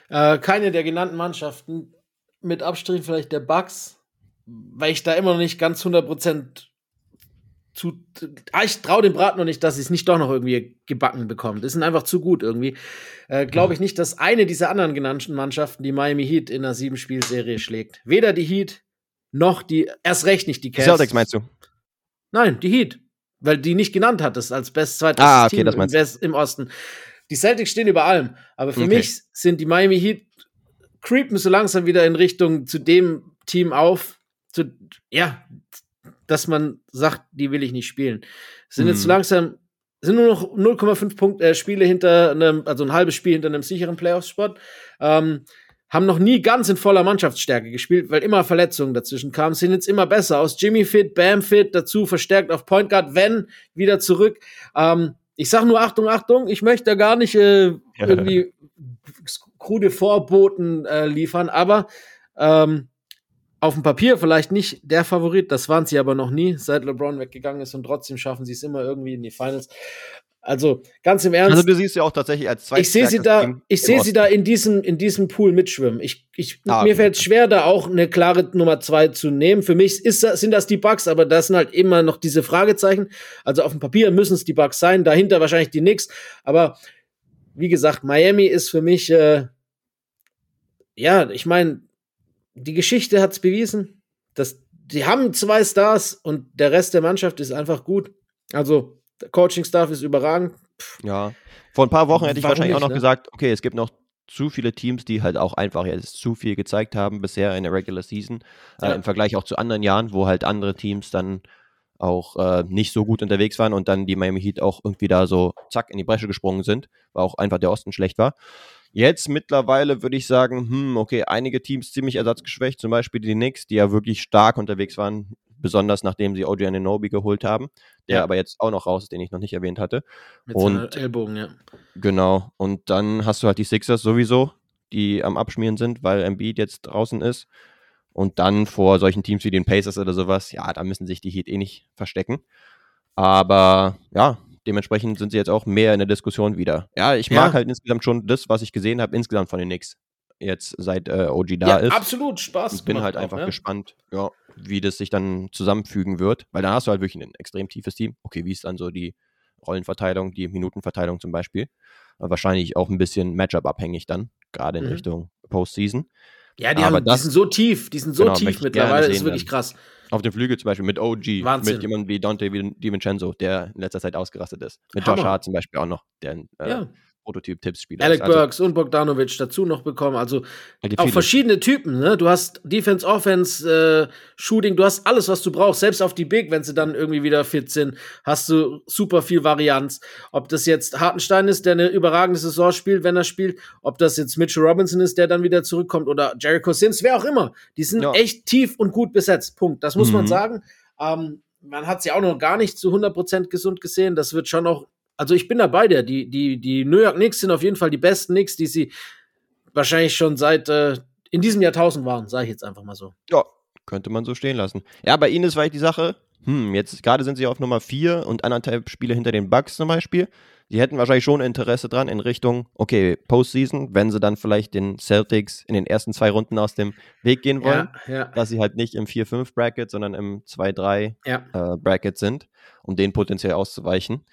Äh, keine der genannten Mannschaften, mit Abstrichen vielleicht der Bucks, weil ich da immer noch nicht ganz 100% zu. Ah, ich traue dem Brat noch nicht, dass sie es nicht doch noch irgendwie gebacken bekommt. Die sind einfach zu gut irgendwie. Äh, Glaube ich nicht, dass eine dieser anderen genannten Mannschaften die Miami Heat in einer sieben-Spiel-Serie schlägt. Weder die Heat noch die, erst recht nicht die Cavs. Celtics meinst du? Nein, die Heat. Weil die nicht genannt hattest als best zweites ah, okay, Team im, West, im Osten. Die Celtics stehen über allem. Aber für okay. mich sind die Miami Heat creepen so langsam wieder in Richtung zu dem Team auf, zu, ja, dass man sagt, die will ich nicht spielen. Sind mhm. jetzt so langsam, sind nur noch 0,5 Punkt, äh, Spiele hinter einem, also ein halbes Spiel hinter einem sicheren Playoff-Spot. Ähm, haben noch nie ganz in voller Mannschaftsstärke gespielt, weil immer Verletzungen dazwischen kamen, sind jetzt immer besser aus. Jimmy fit, Bam fit, dazu verstärkt auf Point Guard, wenn wieder zurück. Ähm, ich sag nur Achtung, Achtung, ich möchte da gar nicht äh, [laughs] irgendwie krude Vorboten äh, liefern, aber ähm, auf dem Papier vielleicht nicht der Favorit, das waren sie aber noch nie, seit LeBron weggegangen ist und trotzdem schaffen sie es immer irgendwie in die Finals. Also ganz im Ernst. Also du siehst ja auch tatsächlich als Ich sehe sie da, ich sehe sie da in diesem in diesem Pool mitschwimmen. Ich, ich ah, mir okay. fällt es schwer, da auch eine klare Nummer zwei zu nehmen. Für mich ist sind das die Bugs, aber das sind halt immer noch diese Fragezeichen. Also auf dem Papier müssen es die Bugs sein, dahinter wahrscheinlich die Knicks. Aber wie gesagt, Miami ist für mich äh, ja, ich meine, die Geschichte hat es bewiesen, dass die haben zwei Stars und der Rest der Mannschaft ist einfach gut. Also Coaching-Staff ist überragend. Pff. Ja, vor ein paar Wochen hätte ich wahrscheinlich nicht, auch noch ne? gesagt, okay, es gibt noch zu viele Teams, die halt auch einfach jetzt zu viel gezeigt haben bisher in der Regular Season, äh, ja. äh, im Vergleich auch zu anderen Jahren, wo halt andere Teams dann auch äh, nicht so gut unterwegs waren und dann die Miami Heat auch irgendwie da so zack in die Bresche gesprungen sind, weil auch einfach der Osten schlecht war. Jetzt mittlerweile würde ich sagen, hm, okay, einige Teams ziemlich ersatzgeschwächt, zum Beispiel die Knicks, die ja wirklich stark unterwegs waren, besonders nachdem sie OG Ananobi geholt haben, der ja. aber jetzt auch noch raus ist, den ich noch nicht erwähnt hatte. Mit und Ellbogen, ja. Genau. Und dann hast du halt die Sixers sowieso, die am Abschmieren sind, weil Embiid jetzt draußen ist. Und dann vor solchen Teams wie den Pacers oder sowas, ja, da müssen sich die Heat eh nicht verstecken. Aber ja, dementsprechend sind sie jetzt auch mehr in der Diskussion wieder. Ja, ich mag ja. halt insgesamt schon das, was ich gesehen habe, insgesamt von den Knicks. Jetzt seit äh, OG da ja, ist. Absolut, Spaß. Ich bin halt auch, einfach ne? gespannt, ja, wie das sich dann zusammenfügen wird, weil dann hast du halt wirklich ein extrem tiefes Team. Okay, wie ist dann so die Rollenverteilung, die Minutenverteilung zum Beispiel? wahrscheinlich auch ein bisschen Matchup-abhängig dann, gerade in mhm. Richtung Postseason. Ja, die, haben, das, die sind so tief, die sind so genau, tief mittlerweile, das ist wirklich krass. Auf dem Flügel zum Beispiel mit OG, Wahnsinn. mit jemandem wie Dante DiVincenzo, der in letzter Zeit ausgerastet ist. Mit Hammer. Josh Hart zum Beispiel auch noch, der äh, ja. Prototyp-Tippspieler. Alec also, Burks und Bogdanovic dazu noch bekommen. Also auch viele. verschiedene Typen. Ne? Du hast Defense, Offense, äh, Shooting, du hast alles, was du brauchst. Selbst auf die Big, wenn sie dann irgendwie wieder fit sind, hast du super viel Varianz. Ob das jetzt Hartenstein ist, der eine überragende Saison spielt, wenn er spielt, ob das jetzt Mitchell Robinson ist, der dann wieder zurückkommt oder Jericho Sims, wer auch immer. Die sind ja. echt tief und gut besetzt. Punkt. Das muss mhm. man sagen. Ähm, man hat sie auch noch gar nicht zu 100% gesund gesehen. Das wird schon auch also ich bin da bei dir. Die, die, die New York Knicks sind auf jeden Fall die besten Knicks, die sie wahrscheinlich schon seit äh, in diesem Jahrtausend waren, sage ich jetzt einfach mal so. Ja, könnte man so stehen lassen. Ja, bei ihnen ist vielleicht die Sache, hm, jetzt gerade sind sie auf Nummer 4 und anderthalb Spiele hinter den Bucks zum Beispiel. Sie hätten wahrscheinlich schon Interesse dran in Richtung, okay, Postseason, wenn sie dann vielleicht den Celtics in den ersten zwei Runden aus dem Weg gehen wollen, ja, ja. dass sie halt nicht im 4-5-Bracket, sondern im 2-3-Bracket ja. äh, sind, um den potenziell auszuweichen.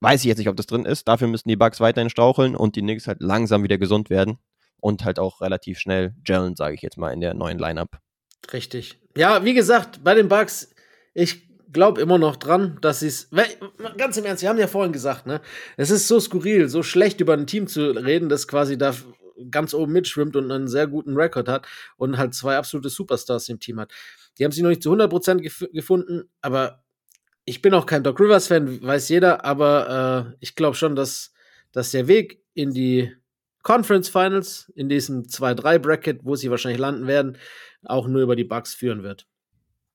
Weiß ich jetzt nicht, ob das drin ist. Dafür müssten die Bugs weiterhin straucheln und die Knicks halt langsam wieder gesund werden und halt auch relativ schnell gellen, sage ich jetzt mal, in der neuen Lineup. Richtig. Ja, wie gesagt, bei den Bugs, ich glaube immer noch dran, dass sie es. Ganz im Ernst, Sie haben ja vorhin gesagt, ne? Es ist so skurril, so schlecht über ein Team zu reden, das quasi da ganz oben mitschwimmt und einen sehr guten Rekord hat und halt zwei absolute Superstars im Team hat. Die haben sich noch nicht zu 100% gef gefunden, aber ich bin auch kein Doc Rivers-Fan, weiß jeder, aber äh, ich glaube schon, dass, dass der Weg in die Conference Finals, in diesem 2-3-Bracket, wo sie wahrscheinlich landen werden, auch nur über die Bucks führen wird.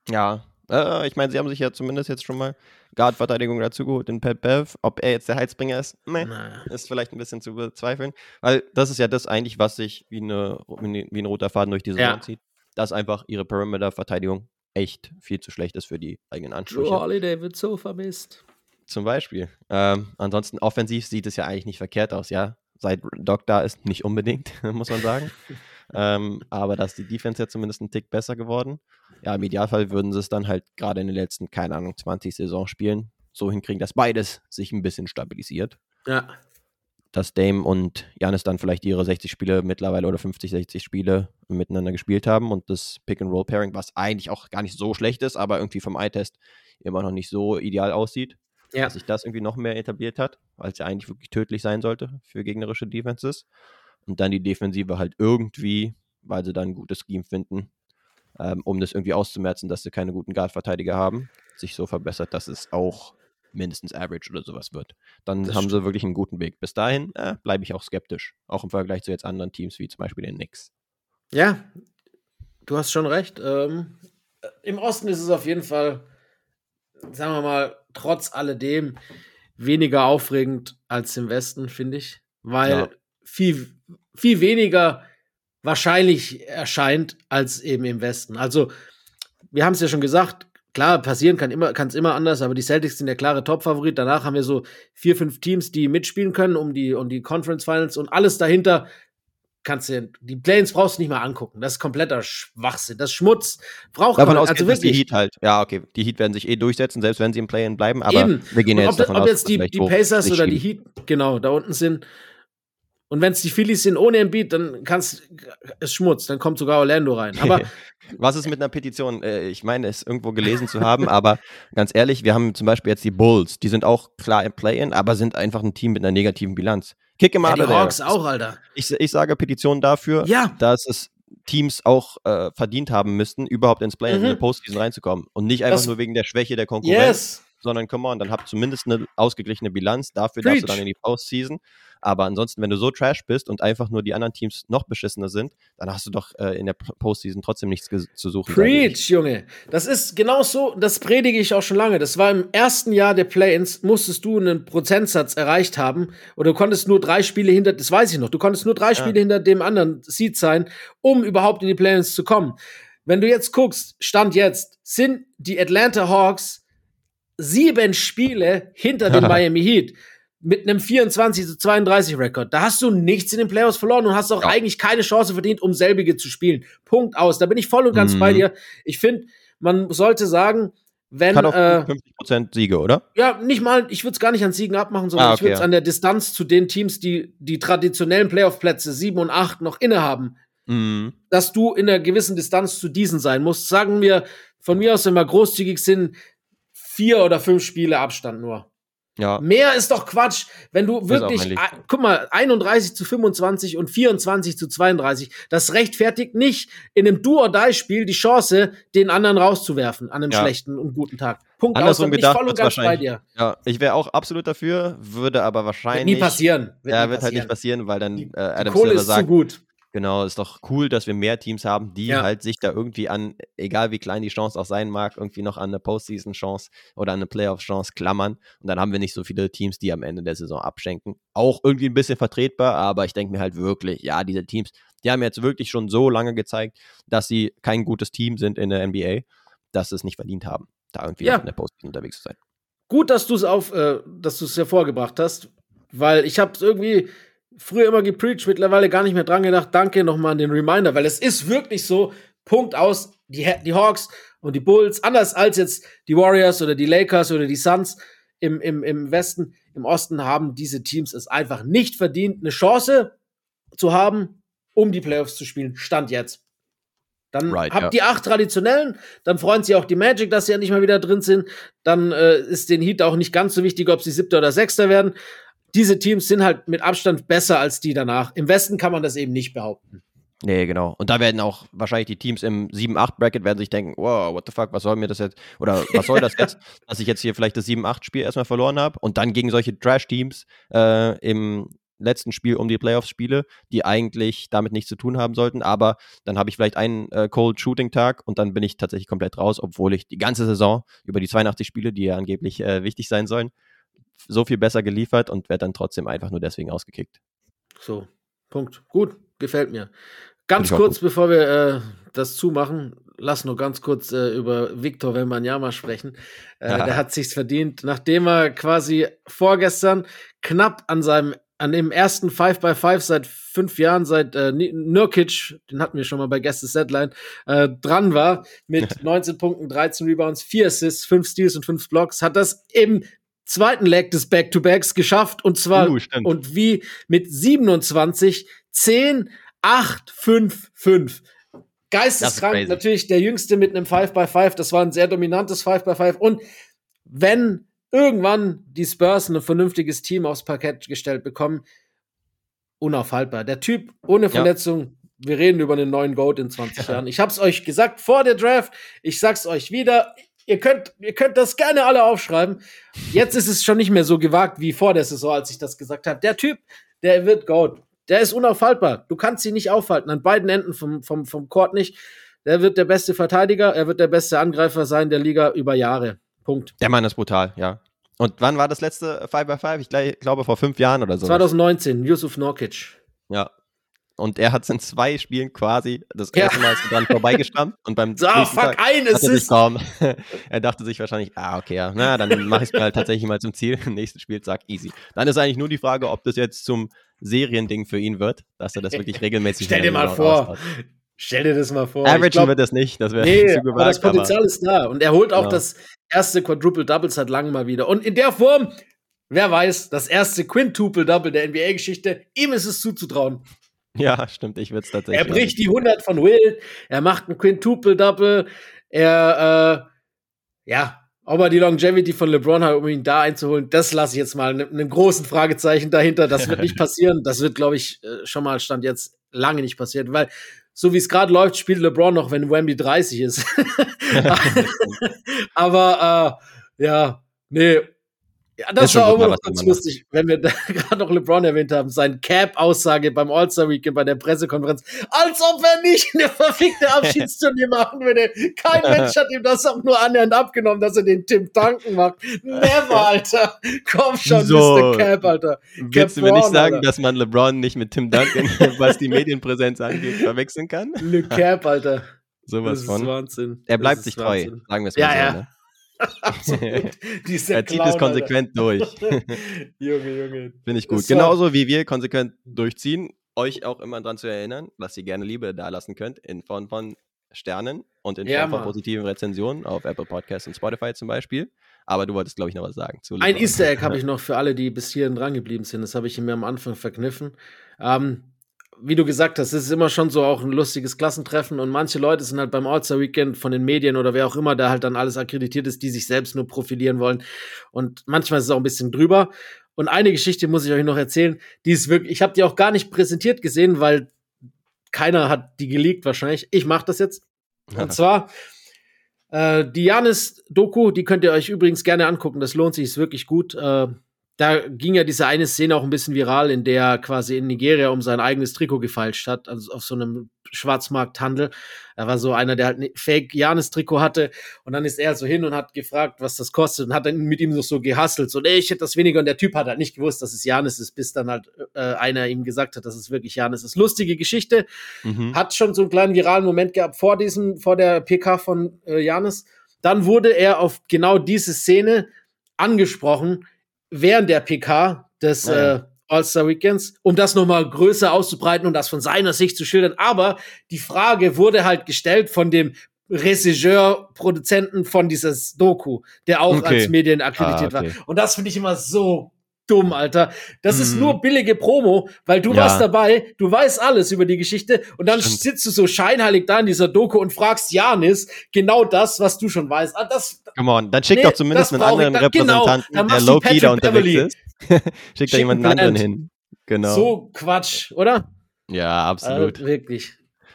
Ja, äh, ich meine, sie haben sich ja zumindest jetzt schon mal Guard-Verteidigung dazugeholt in Pat Bev. Ob er jetzt der Heizbringer ist, nee, ist vielleicht ein bisschen zu bezweifeln. Weil das ist ja das eigentlich, was sich wie, eine, wie ein roter Faden durch die Saison ja. zieht. Dass einfach ihre Perimeter-Verteidigung echt viel zu schlecht ist für die eigenen Ansprüche. Drew Holiday wird so vermisst. Zum Beispiel. Ähm, ansonsten offensiv sieht es ja eigentlich nicht verkehrt aus, ja. Seit Doc da ist, nicht unbedingt, [laughs] muss man sagen. [laughs] ähm, aber dass die Defense ja zumindest einen Tick besser geworden. Ja, im Idealfall würden sie es dann halt gerade in den letzten, keine Ahnung, 20 Saisonspielen so hinkriegen, dass beides sich ein bisschen stabilisiert. Ja. Dass Dame und Janis dann vielleicht ihre 60 Spiele mittlerweile oder 50, 60 Spiele miteinander gespielt haben und das Pick-and-Roll-Pairing, was eigentlich auch gar nicht so schlecht ist, aber irgendwie vom Eye-Test immer noch nicht so ideal aussieht, ja. dass sich das irgendwie noch mehr etabliert hat, es ja eigentlich wirklich tödlich sein sollte für gegnerische Defenses. Und dann die Defensive halt irgendwie, weil sie dann ein gutes Scheme finden, ähm, um das irgendwie auszumerzen, dass sie keine guten Guard-Verteidiger haben, sich so verbessert, dass es auch mindestens Average oder sowas wird. Dann das haben stimmt. sie wirklich einen guten Weg. Bis dahin äh, bleibe ich auch skeptisch, auch im Vergleich zu jetzt anderen Teams wie zum Beispiel den Knicks. Ja, du hast schon recht. Ähm, Im Osten ist es auf jeden Fall, sagen wir mal, trotz alledem weniger aufregend als im Westen, finde ich, weil ja. viel, viel weniger wahrscheinlich erscheint als eben im Westen. Also, wir haben es ja schon gesagt, klar, passieren kann immer, kann es immer anders, aber die Celtics sind der klare Top-Favorit. Danach haben wir so vier, fünf Teams, die mitspielen können um die, um die Conference Finals und alles dahinter kannst du, die Planes brauchst du nicht mal angucken. Das ist kompletter Schwachsinn. Das Schmutz braucht Davon aus, also wirklich. Die Heat halt. Ja, okay. Die Heat werden sich eh durchsetzen, selbst wenn sie im Play-In bleiben. Aber Eben. wir gehen jetzt ob, davon ob aus, jetzt die, die Pacers oder die Heat, genau, da unten sind, und wenn es die Phillies sind ohne Embiid, dann kannst es Schmutz, dann kommt sogar Orlando rein. Aber [laughs] was ist mit einer Petition? Äh, ich meine, es irgendwo gelesen zu haben, aber ganz ehrlich, wir haben zum Beispiel jetzt die Bulls, die sind auch klar im Play-in, aber sind einfach ein Team mit einer negativen Bilanz. Kick im ja, die Hawks auch, Alter. Ich, ich sage Petition dafür, ja. dass es Teams auch äh, verdient haben müssten, überhaupt ins Play-in, mhm. in die Postseason reinzukommen und nicht einfach das, nur wegen der Schwäche der Konkurrenz. Yes sondern come on, dann habt zumindest eine ausgeglichene Bilanz. Dafür Preach. darfst du dann in die Postseason. Aber ansonsten, wenn du so trash bist und einfach nur die anderen Teams noch beschissener sind, dann hast du doch äh, in der Postseason trotzdem nichts zu suchen. Preach, Junge. Das ist genau so, das predige ich auch schon lange. Das war im ersten Jahr der Play-Ins, musstest du einen Prozentsatz erreicht haben oder du konntest nur drei Spiele hinter, das weiß ich noch, du konntest nur drei Spiele hinter dem anderen Seed sein, um überhaupt in die Play-Ins zu kommen. Wenn du jetzt guckst, Stand jetzt, sind die Atlanta Hawks sieben Spiele hinter dem [laughs] Miami Heat mit einem 24 zu 32 Rekord. Da hast du nichts in den Playoffs verloren und hast auch ja. eigentlich keine Chance verdient, um selbige zu spielen. Punkt aus. Da bin ich voll und ganz mhm. bei dir. Ich finde, man sollte sagen, wenn. Hat auch äh, 50% Siege, oder? Ja, nicht mal, ich würde es gar nicht an Siegen abmachen, sondern ah, okay, ich würde es ja. an der Distanz zu den Teams, die die traditionellen Playoff-Plätze 7 und 8 noch innehaben, mhm. dass du in einer gewissen Distanz zu diesen sein musst. Sagen wir, von mir aus, wenn wir großzügig sind, vier oder fünf Spiele Abstand nur. Ja. Mehr ist doch Quatsch, wenn du wirklich, guck mal, 31 zu 25 und 24 zu 32, das rechtfertigt nicht in einem Do-or-Die-Spiel die Chance, den anderen rauszuwerfen an einem ja. schlechten und guten Tag. Punkt Andersrum aus, gedacht, ich voll und ganz bei dir. Ja, ich wäre auch absolut dafür, würde aber wahrscheinlich. Wird nie passieren. Wird ja, nie wird passieren. halt nicht passieren, weil dann äh, Adam Silver ist sagt, zu gut. Genau, ist doch cool, dass wir mehr Teams haben, die ja. halt sich da irgendwie an, egal wie klein die Chance auch sein mag, irgendwie noch an eine Postseason-Chance oder an eine Playoff-Chance klammern. Und dann haben wir nicht so viele Teams, die am Ende der Saison abschenken. Auch irgendwie ein bisschen vertretbar, aber ich denke mir halt wirklich, ja, diese Teams, die haben jetzt wirklich schon so lange gezeigt, dass sie kein gutes Team sind in der NBA, dass sie es nicht verdient haben, da irgendwie ja. in der Postseason unterwegs zu sein. Gut, dass du es auf, äh, dass du es hervorgebracht hast, weil ich habe es irgendwie früher immer gepreacht, mittlerweile gar nicht mehr dran gedacht. Danke nochmal an den Reminder, weil es ist wirklich so, Punkt aus, die, die Hawks und die Bulls, anders als jetzt die Warriors oder die Lakers oder die Suns im, im, im Westen, im Osten haben diese Teams es einfach nicht verdient, eine Chance zu haben, um die Playoffs zu spielen. Stand jetzt. Dann right, habt ja. die acht traditionellen, dann freuen sich auch die Magic, dass sie ja nicht mal wieder drin sind. Dann äh, ist den Heat auch nicht ganz so wichtig, ob sie siebter oder sechster werden. Diese Teams sind halt mit Abstand besser als die danach. Im Westen kann man das eben nicht behaupten. Nee, genau. Und da werden auch wahrscheinlich die Teams im 7-8-Bracket werden sich denken, wow, what the fuck, was soll mir das jetzt, oder was soll das jetzt, [laughs] dass ich jetzt hier vielleicht das 7-8-Spiel erstmal verloren habe und dann gegen solche Trash-Teams äh, im letzten Spiel um die Playoffs spiele, die eigentlich damit nichts zu tun haben sollten, aber dann habe ich vielleicht einen äh, Cold Shooting Tag und dann bin ich tatsächlich komplett raus, obwohl ich die ganze Saison über die 82 Spiele, die ja angeblich äh, wichtig sein sollen, so viel besser geliefert und werde dann trotzdem einfach nur deswegen ausgekickt. So, Punkt. Gut, gefällt mir. Ganz kurz, bevor wir äh, das zumachen, lass nur ganz kurz äh, über Victor Wembanyama sprechen. Äh, ja. Der hat sich's verdient, nachdem er quasi vorgestern knapp an seinem an dem ersten 5 by 5 seit fünf Jahren, seit äh, Nurkic, den hatten wir schon mal bei Guestes Deadline, äh, dran war, mit [laughs] 19 Punkten, 13 Rebounds, 4 Assists, 5 Steals und 5 Blocks, hat das im zweiten Leg des Back-to-Backs geschafft und zwar uh, und wie mit 27, 10, 8, 5, 5. Geisteskrank, natürlich der jüngste mit einem 5x5. Das war ein sehr dominantes 5x5. Und wenn irgendwann die Spurs ein vernünftiges Team aufs Parkett gestellt bekommen, unaufhaltbar. Der Typ ohne Verletzung, ja. wir reden über einen neuen Goat in 20 [laughs] Jahren. Ich hab's euch gesagt vor der Draft, ich sag's euch wieder. Ihr könnt, ihr könnt das gerne alle aufschreiben. Jetzt ist es schon nicht mehr so gewagt wie vor der Saison, als ich das gesagt habe. Der Typ, der wird Goat. Der ist unaufhaltbar. Du kannst ihn nicht aufhalten. An beiden Enden vom, vom, vom Court nicht. Der wird der beste Verteidiger, er wird der beste Angreifer sein der Liga über Jahre. Punkt. Der Mann ist brutal, ja. Und wann war das letzte 5x5? Ich glaube vor fünf Jahren oder so. 2019, Yusuf Norkic. Ja, und er hat es in zwei Spielen quasi das erste Mal ist vorbeigestammt und beim [laughs] so, fuck, Tag ein hat er sich kaum. [laughs] er dachte sich wahrscheinlich, ah, okay, ja, na, dann mache ich es mir halt tatsächlich mal zum Ziel. [laughs] Nächstes Spiel, zack, easy. Dann ist eigentlich nur die Frage, ob das jetzt zum Seriending für ihn wird, dass er das wirklich regelmäßig Stell dir mal vor. Stell dir das mal vor. Averagen wird das nicht, das wäre nee, zu gewagt, aber das Potenzial aber, ist da und er holt auch genau. das erste Quadruple Double seit langem mal wieder und in der Form Wer weiß, das erste Quintuple Double der NBA-Geschichte, ihm ist es zuzutrauen. Ja, stimmt, ich würde es tatsächlich. Er bricht die 100 von Will, er macht ein Quintuple-Double, er, äh, ja, ob er die Longevity von LeBron hat, um ihn da einzuholen, das lasse ich jetzt mal einen ne großen Fragezeichen dahinter. Das wird nicht [laughs] passieren. Das wird, glaube ich, äh, schon mal Stand jetzt lange nicht passieren, weil so wie es gerade läuft, spielt LeBron noch, wenn Wemby 30 ist. [laughs] [laughs] Aber äh, ja, nee, ja, das, das war auch noch ganz lustig, wenn wir [laughs] gerade noch LeBron erwähnt haben, seine Cap-Aussage beim All-Star-Weekend bei der Pressekonferenz, als ob er nicht eine verfickte Abschiedsturnier machen würde. Kein [laughs] Mensch hat ihm das auch nur annähernd abgenommen, dass er den Tim Duncan macht. Never, Alter. Komm schon, so, Mr. Cap, Alter. Cap willst du mir nicht sagen, Alter. dass man LeBron nicht mit Tim Duncan, [laughs] was die Medienpräsenz angeht, verwechseln kann? Le Cap, Alter. Sowas das von. Wahnsinn. Er bleibt sich treu, Wahnsinn. sagen wir es mal ja, so. Ja. Ne? [laughs] er zieht es konsequent Alter. durch. [laughs] Junge, Junge. Finde ich gut. Genauso wie wir konsequent durchziehen, euch auch immer daran zu erinnern, dass ihr gerne Liebe dalassen könnt in Form von Sternen und in Form ja, von positiven Rezensionen auf Apple Podcasts und Spotify zum Beispiel. Aber du wolltest, glaube ich, noch was sagen. Ein Easter Egg [laughs] habe ich noch für alle, die bis hierhin drangeblieben sind. Das habe ich mir am Anfang verkniffen. Ähm, wie du gesagt hast, es ist immer schon so auch ein lustiges Klassentreffen und manche Leute sind halt beim All-Star Weekend von den Medien oder wer auch immer, da halt dann alles akkreditiert ist, die sich selbst nur profilieren wollen. Und manchmal ist es auch ein bisschen drüber. Und eine Geschichte muss ich euch noch erzählen, die ist wirklich, ich habe die auch gar nicht präsentiert gesehen, weil keiner hat die geleakt wahrscheinlich. Ich mache das jetzt. Und zwar äh, die Janis-Doku, die könnt ihr euch übrigens gerne angucken. Das lohnt sich, ist wirklich gut. Äh, da ging ja diese eine Szene auch ein bisschen viral, in der er quasi in Nigeria um sein eigenes Trikot gefeilscht hat, also auf so einem Schwarzmarkthandel. Er war so einer, der halt ein Fake Janis-Trikot hatte und dann ist er so hin und hat gefragt, was das kostet und hat dann mit ihm so gehasselt, so, ey, ich hätte das weniger und der Typ hat halt nicht gewusst, dass es Janis ist, bis dann halt äh, einer ihm gesagt hat, dass es wirklich Janis ist. Lustige Geschichte, mhm. hat schon so einen kleinen viralen Moment gehabt vor diesem, vor der PK von äh, Janis. Dann wurde er auf genau diese Szene angesprochen, während der PK des ja. äh, All-Star Weekends, um das nochmal größer auszubreiten und das von seiner Sicht zu schildern. Aber die Frage wurde halt gestellt von dem Regisseur, Produzenten von dieses Doku, der auch okay. als Medien akkreditiert ah, okay. war. Und das finde ich immer so dumm, Alter. Das mm. ist nur mhm. billige Promo, weil du ja. warst dabei, du weißt alles über die Geschichte und dann Stimmt. sitzt du so scheinheilig da in dieser Doku und fragst Janis genau das, was du schon weißt. Ah, das, Come on, dann schick nee, doch zumindest einen anderen genau, Repräsentanten, genau, der Low-Key da unterwegs ist. [laughs] schick da jemanden anderen hin. Genau. So Quatsch, oder? Ja, absolut. Also, wirklich.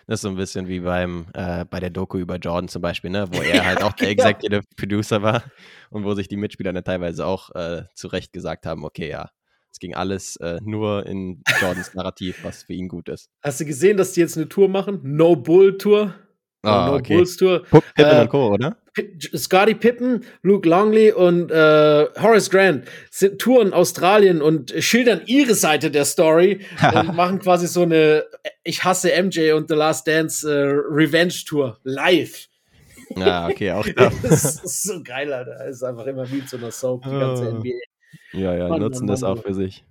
Das ist so ein bisschen wie beim, äh, bei der Doku über Jordan zum Beispiel, ne? wo [laughs] er halt auch der Executive Producer war und wo sich die Mitspieler dann teilweise auch äh, zu Recht gesagt haben, okay, ja, es ging alles äh, nur in Jordans [laughs] Narrativ, was für ihn gut ist. Hast du gesehen, dass die jetzt eine Tour machen? No Bull Tour? Ah, no okay. Bulls Tour. Pippen äh, und Co., oder? Scotty Pippen, Luke Longley und äh, Horace Grant sind touren Australien und schildern ihre Seite der Story [laughs] und machen quasi so eine Ich hasse MJ und The Last Dance äh, Revenge Tour live. Ja, okay, auch [laughs] da. das ist so geil, Alter. Das ist einfach immer wie zu einer Soap, die ganze NBA. Ja, ja, Mann, nutzen Mann, das auch für sich.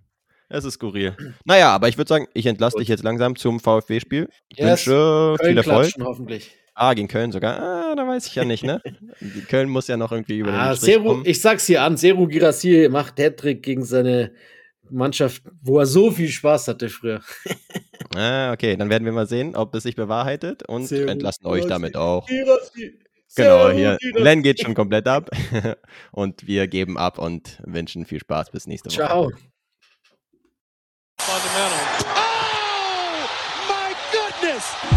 Es ist skurril. Naja, aber ich würde sagen, ich entlasse dich jetzt langsam zum VfB-Spiel. Yes, wünsche viel Erfolg. hoffentlich. Ah, gegen Köln sogar. Ah, da weiß ich ja nicht, ne? [laughs] Köln muss ja noch irgendwie über ah, den Strich Seru, kommen. Ich sag's hier an, Seru Girassi macht Hattrick gegen seine Mannschaft, wo er so viel Spaß hatte früher. [laughs] ah, okay, dann werden wir mal sehen, ob es sich bewahrheitet und Seru entlassen euch damit auch. Girassi. Genau, hier. Len geht schon komplett ab [laughs] und wir geben ab und wünschen viel Spaß bis nächste Woche. Ciao. Fundamental. Oh, my goodness!